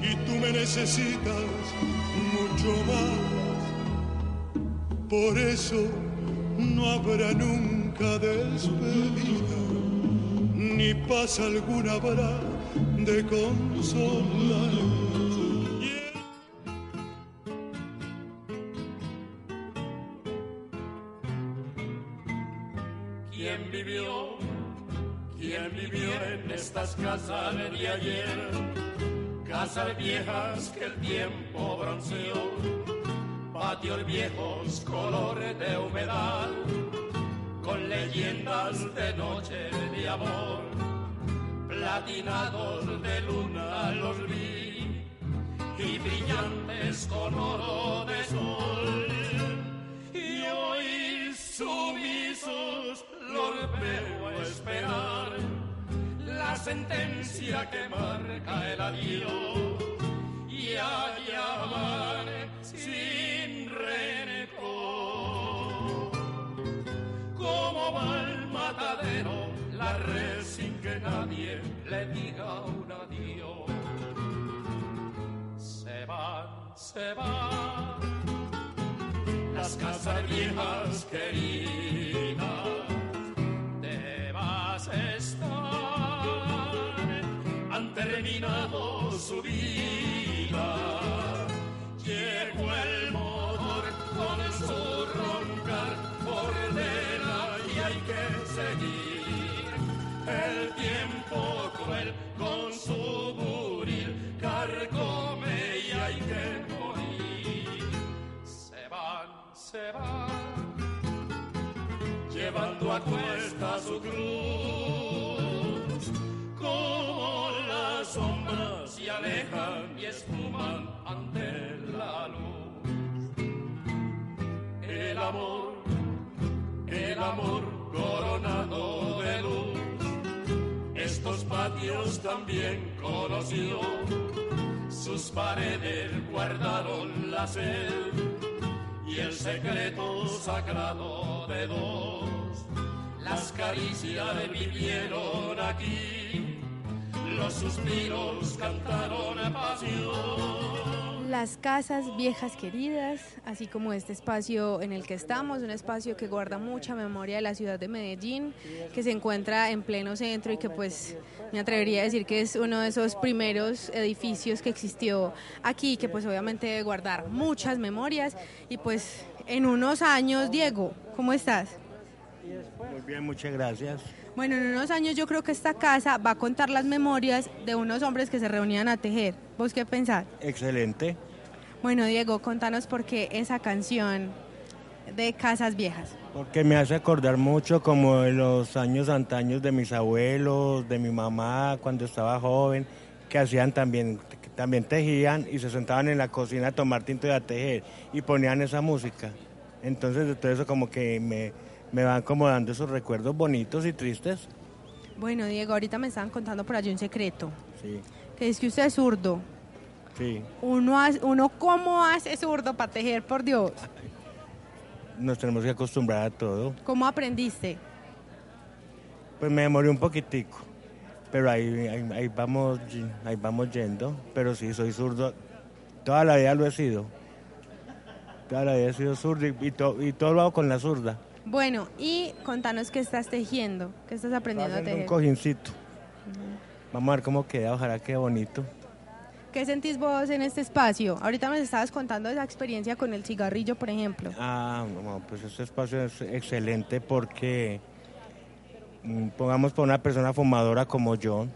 y tú me necesitas mucho más. Por eso no habrá nunca despedida, ni paz alguna habrá de consolar. ¿Quién vivió? ¿Quién vivió en estas casas de ayer? Casas viejas que el tiempo bronceó, patios viejos colores de humedad, con leyendas de noche de amor, platinados de luna los vi y brillantes con oro de sol. Y hoy sumisos los veo esperar la sentencia que marca el adiós y a llamar Como va al matadero la red sin que nadie le diga un adiós. Se van, se van las casas viejas queridas. Te vas a estar, han terminado su vida. Llevando a cuesta su cruz. Como las sombras se alejan y esfuman ante la luz. El amor, el amor coronado de luz. Estos patios también conoció, sus paredes guardaron la sed y el secreto sagrado de dos. Las caricias vivieron aquí, los suspiros cantaron pasión. Las casas viejas queridas, así como este espacio en el que estamos, un espacio que guarda mucha memoria de la ciudad de Medellín, que se encuentra en pleno centro y que pues me atrevería a decir que es uno de esos primeros edificios que existió aquí, que pues obviamente debe guardar muchas memorias y pues en unos años, Diego, ¿cómo estás? Muy bien, muchas gracias. Bueno, en unos años yo creo que esta casa va a contar las memorias de unos hombres que se reunían a tejer. ¿Vos qué pensás? Excelente. Bueno, Diego, contanos por qué esa canción de Casas Viejas. Porque me hace acordar mucho como de los años antaños de mis abuelos, de mi mamá cuando estaba joven, que hacían también, que también tejían y se sentaban en la cocina a tomar tinto y a tejer y ponían esa música. Entonces de todo eso como que me, me van como dando esos recuerdos bonitos y tristes. Bueno, Diego, ahorita me estaban contando por allí un secreto, Sí, que es que usted es zurdo. sí. Uno, hace- uno ¿cómo hace zurdo para tejer, por Dios? Nos tenemos que acostumbrar a todo. ¿Cómo aprendiste? Pues me demoré un poquitico, pero ahí, ahí, ahí vamos, ahí vamos yendo. Pero sí, soy zurdo. Toda la vida lo he sido. Toda la vida he sido zurdo y, y to- y todo lo hago con la zurda. Bueno, y contanos qué estás tejiendo, qué estás aprendiendo a Haciendo un tejer. cojincito. Vamos a ver cómo queda, ojalá quede bonito. ¿Qué sentís vos en este espacio? Ahorita me estabas contando esa experiencia con el cigarrillo, por ejemplo. Ah, no, pues este espacio es excelente porque, mm, pongamos para una persona fumadora como yo,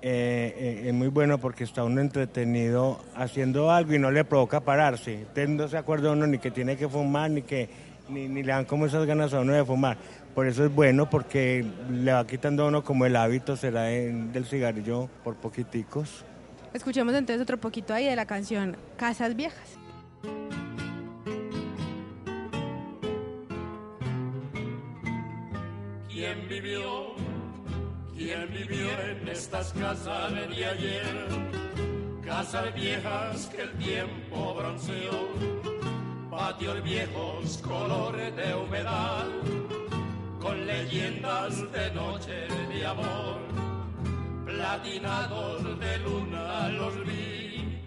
eh, eh, es muy bueno porque está uno entretenido haciendo algo y no le provoca pararse. Usted no se acuerda uno ni que tiene que fumar, ni que ni, ni le dan como esas ganas a uno de fumar. Por eso es bueno porque le va quitando a uno como el hábito será de- del cigarrillo por poquiticos. Escuchemos entonces otro poquito ahí de la canción Casas Viejas. ¿Quién vivió? ¿Quién vivió en estas casas de ayer? Casas viejas que el tiempo bronceó, patios viejos colores de humedad, con leyendas de noche de amor, platinados de luna los vi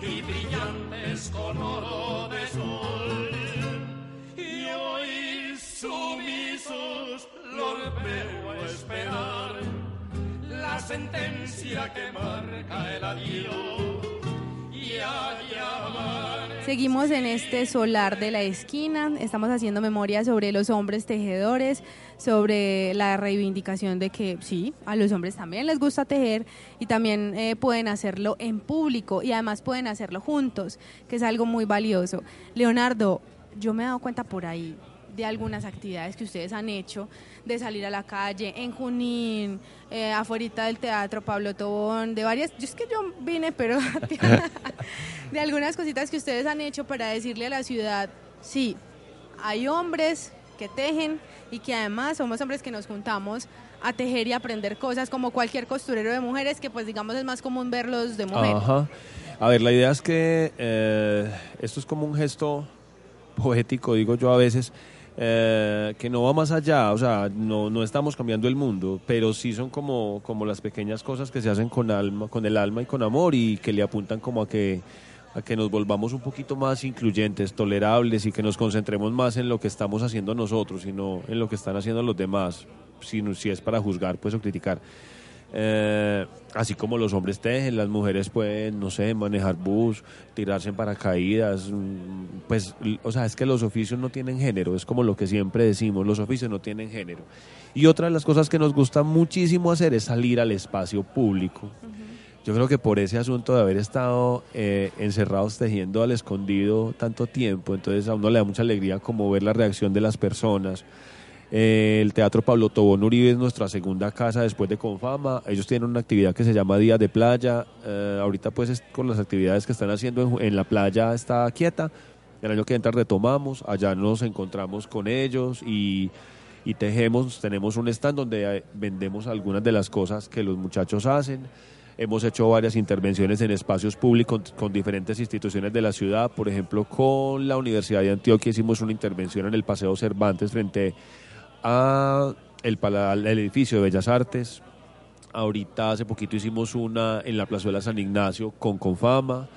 y brillantes con oro de sol. Y hoy sumisos los veo esperar la sentencia que marca el adiós. Seguimos en este solar de la esquina, estamos haciendo memoria sobre los hombres tejedores, sobre la reivindicación de que sí, a los hombres también les gusta tejer y también eh, pueden hacerlo en público y además pueden hacerlo juntos, que es algo muy valioso. Leonardo, yo me he dado cuenta por ahí de algunas actividades que ustedes han hecho, de salir a la calle en Junín, eh, afuera del teatro Pablo Tobón, de varias, yo es que yo vine, pero de algunas cositas que ustedes han hecho para decirle a la ciudad, sí, hay hombres que tejen y que además somos hombres que nos juntamos a tejer y aprender cosas como cualquier costurero de mujeres que pues digamos es más común verlos de mujeres. Ajá. A ver, la idea es que eh, esto es como un gesto poético, digo yo a veces, eh, que no va más allá, o sea, no, no estamos cambiando el mundo, pero sí son como, como las pequeñas cosas que se hacen con, alma, con el alma y con amor y que le apuntan como a que, a que nos volvamos un poquito más incluyentes, tolerables y que nos concentremos más en lo que estamos haciendo nosotros y no en lo que están haciendo los demás, si, si es para juzgar pues o criticar. Eh, así como los hombres tejen, las mujeres pueden, no sé, manejar bus, tirarse en paracaídas, mm, pues, o sea, es que los oficios no tienen género, es como lo que siempre decimos, los oficios no tienen género. Y otra de las cosas que nos gusta muchísimo hacer es salir al espacio público. Yo creo que por ese asunto de haber estado eh, encerrados tejiendo al escondido tanto tiempo, entonces a uno le da mucha alegría como ver la reacción de las personas. El Teatro Pablo Tobón Uribe es nuestra segunda casa después de Confama. Ellos tienen una actividad que se llama Día de Playa. Eh, ahorita pues es- con las actividades que están haciendo en, la playa está quieta. El año que entra retomamos. Allá nos encontramos con ellos y, y tejemos. Tenemos un stand donde eh, vendemos algunas de las cosas que los muchachos hacen. Hemos hecho varias intervenciones en espacios públicos con diferentes instituciones de la ciudad. Por ejemplo, con la Universidad de Antioquia hicimos una intervención en el Paseo Cervantes frente a el, el edificio de Bellas Artes. Ahorita hace poquito hicimos una en la plazuela San Ignacio con Confama.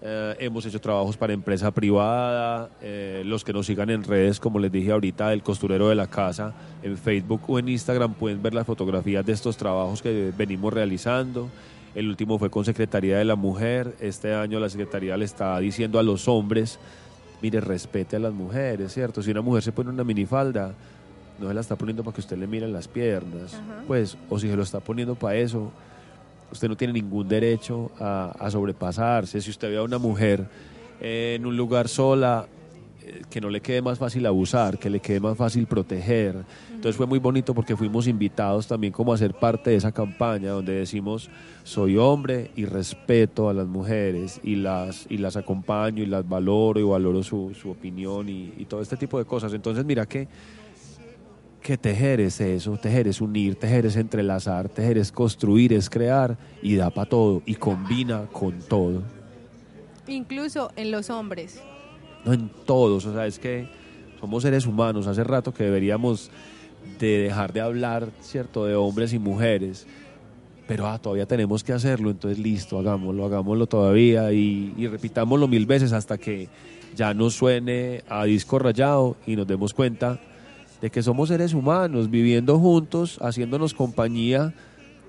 Eh, hemos hecho trabajos para empresa privada. eh, los que nos sigan en redes, como les dije ahorita, del costurero de la casa, en Facebook o en Instagram pueden ver las fotografías de estos trabajos que venimos realizando. El último fue con Secretaría de la Mujer. Este año la Secretaría le está diciendo a los hombres, mire, respete a las mujeres, ¿cierto? Si una mujer se pone una minifalda, no se la está poniendo para que usted le mire las piernas, Ajá. pues, o si se lo está poniendo para eso, usted no tiene ningún derecho a, a sobrepasarse. Si usted ve a una mujer eh, en un lugar sola, eh, que no le quede más fácil abusar, que le quede más fácil proteger. Entonces fue muy bonito porque fuimos invitados también como a ser parte de esa campaña donde decimos soy hombre y respeto a las mujeres y las, y las acompaño y las valoro y valoro su, su opinión y, y todo este tipo de cosas. Entonces mira que que tejer es eso, tejer es unir, tejer es entrelazar, tejer es construir, es crear y da para todo y combina con todo. Incluso en los hombres. No en todos, o sea, es que somos seres humanos, hace rato que deberíamos de dejar de hablar, ¿cierto?, de hombres y mujeres, pero ah, todavía tenemos que hacerlo, entonces listo, hagámoslo, hagámoslo todavía y, y repitámoslo mil veces hasta que ya nos suene a disco rayado y nos demos cuenta de que somos seres humanos viviendo juntos, haciéndonos compañía,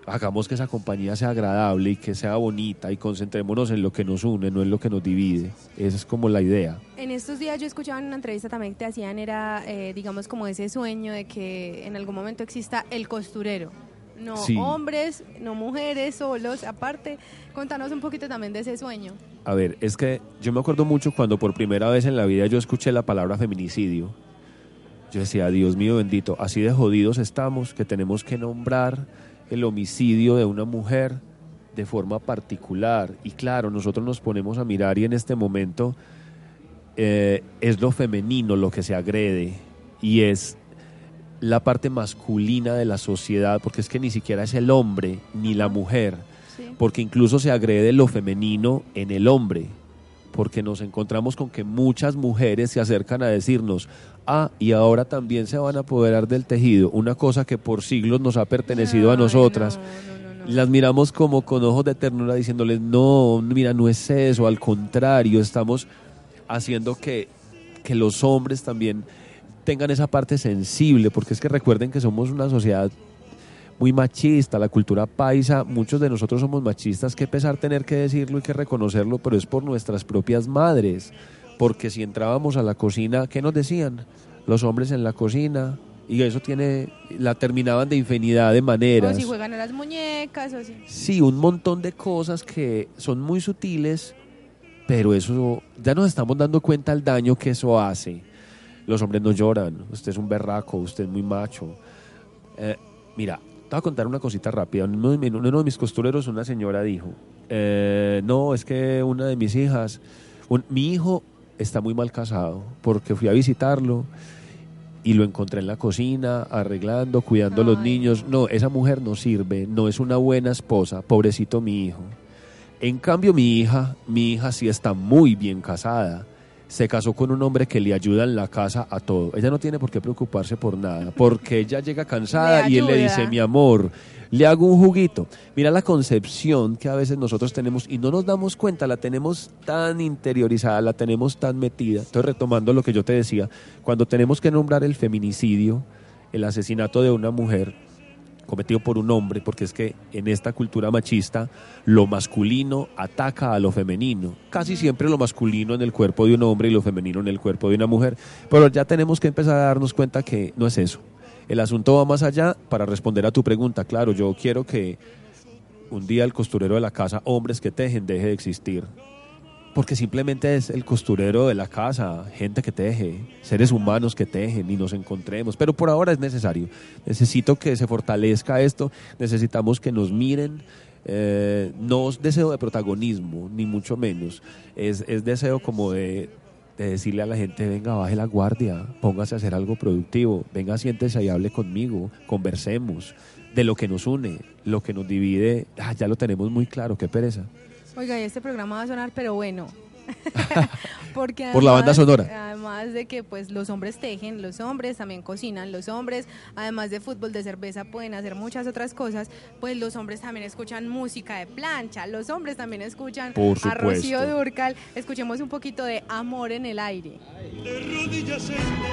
hagamos que esa compañía sea agradable y que sea bonita y concentrémonos en lo que nos une, no en lo que nos divide. Esa es como la idea. En estos días yo escuchaba en una entrevista también que te hacían, era, eh, digamos, como ese sueño de que en algún momento exista el costurero. No Sí. hombres, no mujeres solos. Aparte, contanos un poquito también de ese sueño. A ver, es que yo me acuerdo mucho cuando por primera vez en la vida yo escuché la palabra feminicidio. Yo decía, Dios mío bendito, así de jodidos estamos que tenemos que nombrar el homicidio de una mujer de forma particular. Y claro, nosotros nos ponemos a mirar y en este momento eh, es lo femenino lo que se agrede y es la parte masculina de la sociedad, porque es que ni siquiera es el hombre ni la mujer, porque incluso se agrede lo femenino en el hombre, porque nos encontramos con que muchas mujeres se acercan a decirnos, ah, y ahora también se van a apoderar del tejido, una cosa que por siglos nos ha pertenecido a nosotras. Las miramos como con ojos de ternura diciéndoles, no, mira, no es eso, al contrario, estamos haciendo que, que los hombres también tengan esa parte sensible, porque es que recuerden que somos una sociedad muy machista, la cultura paisa, muchos de nosotros somos machistas, que pesar tener que decirlo y que reconocerlo, pero es por nuestras propias madres, porque si entrábamos a la cocina, ¿qué nos decían? Los hombres en la cocina, y eso tiene, la terminaban de infinidad de maneras. O si juegan a las muñecas, o si... Sí, un montón de cosas que son muy sutiles, pero eso ya nos estamos dando cuenta del daño que eso hace. Los hombres no lloran, usted es un berraco, usted es muy macho. Eh, mira, te voy a contar una cosita rápida. Uno de, uno de mis costureros, una señora dijo, eh, no, es que una de mis hijas, un- mi hijo está muy mal casado porque fui a visitarlo y lo encontré en la cocina, arreglando, cuidando a los niños. No, esa mujer no sirve, no es una buena esposa, pobrecito mi hijo. En cambio, mi hija, mi hija sí está muy bien casada. Se casó con un hombre que le ayuda en la casa a todo. Ella no tiene por qué preocuparse por nada, porque ella llega cansada y él le dice, mi amor, le hago un juguito. Mira la concepción que a veces nosotros tenemos y no nos damos cuenta, la tenemos tan interiorizada, la tenemos tan metida. Entonces, retomando lo que yo te decía, cuando tenemos que nombrar el feminicidio, el asesinato de una mujer cometido por un hombre, porque es que en esta cultura machista lo masculino ataca a lo femenino. Casi siempre lo masculino en el cuerpo de un hombre y lo femenino en el cuerpo de una mujer. Pero ya tenemos que empezar a darnos cuenta que no es eso. El asunto va más allá para responder a tu pregunta. Claro, yo quiero que un día el costurero de la casa, hombres que tejen, deje de existir. Porque simplemente es el costurero de la casa, gente que teje, seres humanos que tejen y nos encontremos. Pero por ahora es necesario. Necesito que se fortalezca esto, necesitamos que nos miren. Eh, no es deseo de protagonismo, ni mucho menos. Es, es deseo como de, de decirle a la gente, venga, baje la guardia, póngase a hacer algo productivo, venga, siéntese y hable conmigo, conversemos de lo que nos une, lo que nos divide, ah, ya lo tenemos muy claro, qué pereza. Oiga, y este programa va a sonar, pero bueno. Porque Por la banda sonora. Además de que pues los hombres tejen, los hombres también cocinan, los hombres, además de fútbol, de cerveza, pueden hacer muchas otras cosas, pues los hombres también escuchan música de plancha, los hombres también escuchan Por a Rocío. Durcal. Escuchemos un poquito de Amor en el aire. de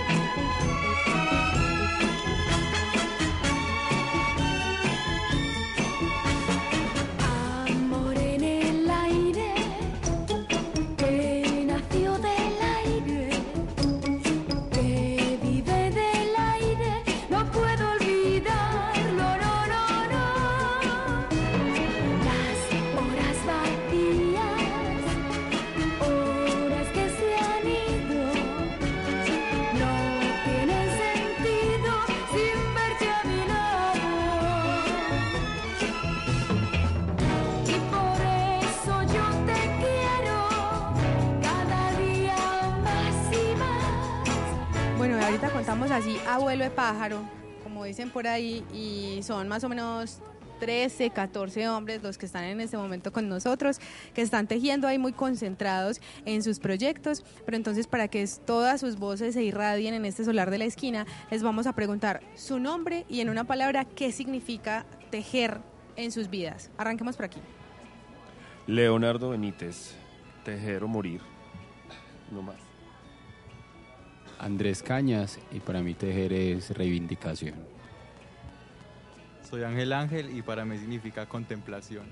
así, abuelo de pájaro, como dicen por ahí, y son más o menos 13, 14 hombres los que están en este momento con nosotros, que están tejiendo ahí muy concentrados en sus proyectos, pero entonces para que todas sus voces se irradien en este solar de la esquina, les vamos a preguntar su nombre y en una palabra qué significa tejer en sus vidas. Arranquemos por aquí. Leonardo Benítez, tejer o morir. No más. Andrés Cañas y para mí tejer es reivindicación. Soy Ángel Ángel y para mí significa contemplación.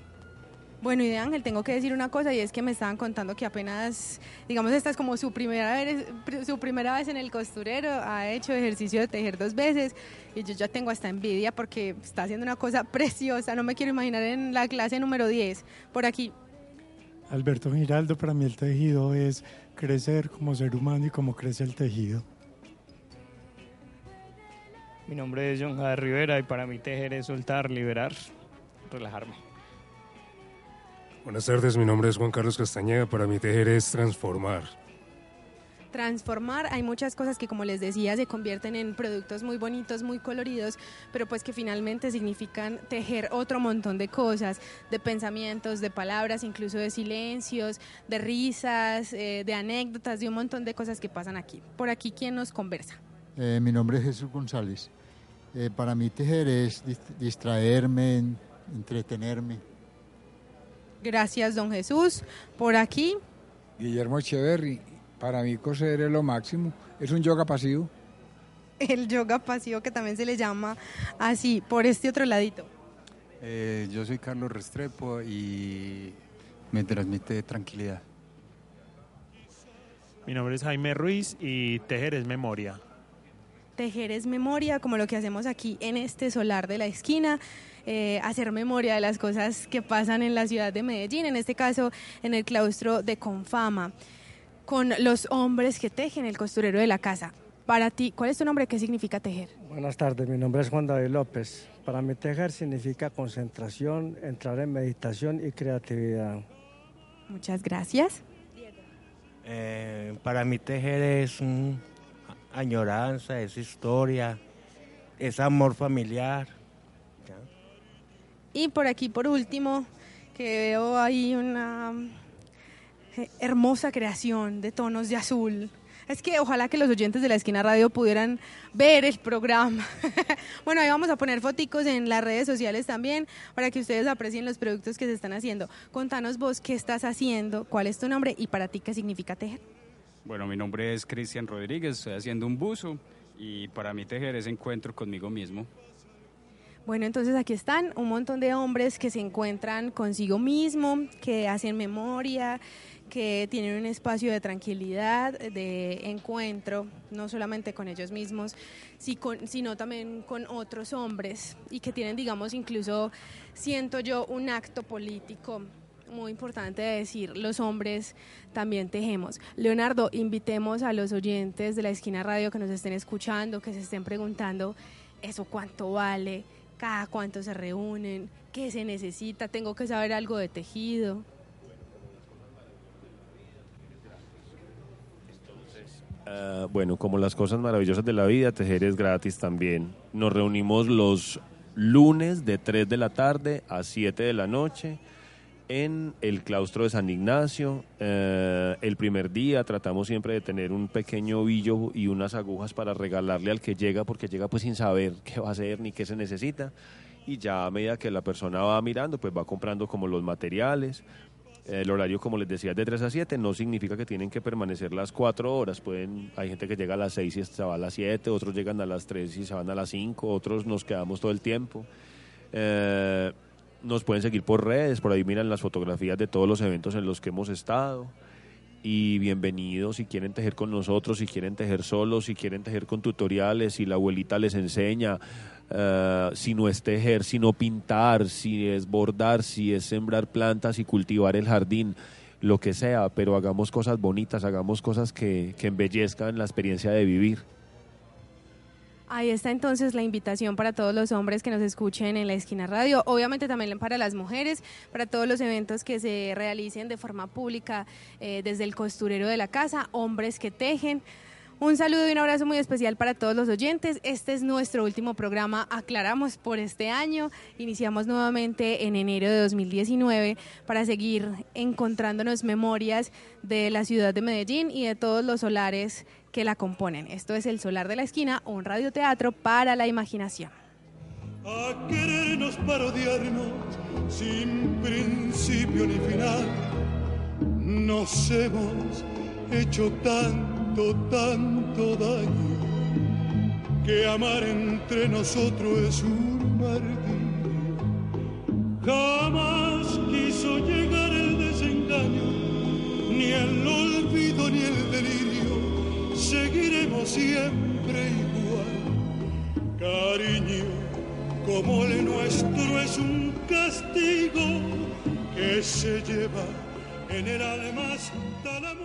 Bueno, y de Ángel, tengo que decir una cosa y es que me estaban contando que apenas, digamos, esta es como su primera vez, su primera vez en el costurero, ha hecho ejercicio de tejer dos veces y yo ya tengo hasta envidia porque está haciendo una cosa preciosa, no me quiero imaginar en la clase número 10, por aquí. Alberto Giraldo, para mí el tejido es crecer como ser humano y como crece el tejido. Mi nombre es John Javier Rivera y para mí tejer es soltar, liberar, relajarme. Buenas tardes, mi nombre es Juan Carlos Castañeda. Para mí tejer es transformar. Transformar, hay muchas cosas que como les decía se convierten en productos muy bonitos, muy coloridos, pero pues que finalmente significan tejer otro montón de cosas, de pensamientos, de palabras, incluso de silencios, de risas, eh, de anécdotas, de un montón de cosas que pasan aquí. Por aquí, ¿quién nos conversa? Eh, mi nombre es Jesús González. Eh, para mí tejer es dis- distraerme, entretenerme. Gracias, don Jesús. Por aquí, Guillermo Echeverry, para mí coser es lo máximo. Es un yoga pasivo. el yoga pasivo que también se le llama así, por este otro ladito. Eh, yo soy Carlos Restrepo y me transmite tranquilidad. Mi nombre es Jaime Ruiz y tejer es memoria. Tejer es memoria, como lo que hacemos aquí en este solar de la esquina. eh, hacer memoria de las cosas que pasan en la ciudad de Medellín, en este caso en el claustro de Confama, con los hombres que tejen el costurero de la casa. Para ti, ¿cuál es tu nombre? ¿Qué significa tejer? Buenas tardes, mi nombre es Juan David López. Para mí tejer significa concentración, entrar en meditación y creatividad. Muchas gracias. Eh, para mí tejer es mm, añoranza, es historia, es amor familiar. Y por aquí, por último, que veo ahí una hermosa creación de tonos de azul. Es que ojalá que los oyentes de la esquina radio pudieran ver el programa. bueno, ahí vamos a poner foticos en las redes sociales también para que ustedes aprecien los productos que se están haciendo. Contanos vos qué estás haciendo, cuál es tu nombre y para ti qué significa tejer. Bueno, mi nombre es Cristian Rodríguez, estoy haciendo un buzo y para mí tejer es encuentro conmigo mismo. Bueno, entonces aquí están un montón de hombres que se encuentran consigo mismo, que hacen memoria, que tienen un espacio de tranquilidad, de encuentro, no solamente con ellos mismos, sino también con otros hombres y que tienen, digamos, incluso, siento yo, un acto político muy importante de decir, los hombres también tejemos. Leonardo, invitemos a los oyentes de la esquina radio que nos estén escuchando, que se estén preguntando, ¿eso cuánto vale? ¿Cada cuánto se reúnen? ¿Qué se necesita? ¿Tengo que saber algo de tejido? Ah, bueno, como las cosas maravillosas de la vida, tejer es gratis también. Nos reunimos los lunes de 3 de la tarde a 7 de la noche en el claustro de San Ignacio. Eh, el primer día tratamos siempre de tener un pequeño ovillo y unas agujas para regalarle al que llega, porque llega pues sin saber qué va a hacer ni qué se necesita. Y ya a medida que la persona va mirando, pues va comprando como los materiales. El horario, como les decía, es de 3 a 7. No significa que tienen que permanecer las 4 horas. Pueden, hay gente que llega a las 6 y se va a las 7, otros llegan a las 3 y se van a las 5, otros nos quedamos todo el tiempo. Eh, nos pueden seguir por redes, por ahí miran las fotografías de todos los eventos en los que hemos estado. Y bienvenidos si quieren tejer con nosotros, si quieren tejer solos, si quieren tejer con tutoriales, si la abuelita les enseña, eh, si no es tejer, sino pintar, si es bordar, si es sembrar plantas y cultivar el jardín, lo que sea, pero hagamos cosas bonitas, hagamos cosas que, que embellezcan la experiencia de vivir. Ahí está entonces la invitación para todos los hombres que nos escuchen en la esquina radio, obviamente también para las mujeres, para todos los eventos que se realicen de forma pública eh, desde el costurero de la casa, hombres que tejen. Un saludo y un abrazo muy especial para todos los oyentes. Este es nuestro último programa, aclaramos, por este año. Iniciamos nuevamente en enero de 2019 para seguir encontrándonos memorias de la ciudad de Medellín y de todos los solares que la componen. Esto es El Solar de la Esquina, un radioteatro para la imaginación. a querernos para odiarnos sin principio ni final. Nos hemos hecho tanto, tanto daño que amar entre nosotros es un martirio. Jamás quiso llegar el desengaño, ni el olvido ni el delirio. Seguiremos siempre igual, cariño como el nuestro es un castigo que se lleva en el alma hasta la muerte.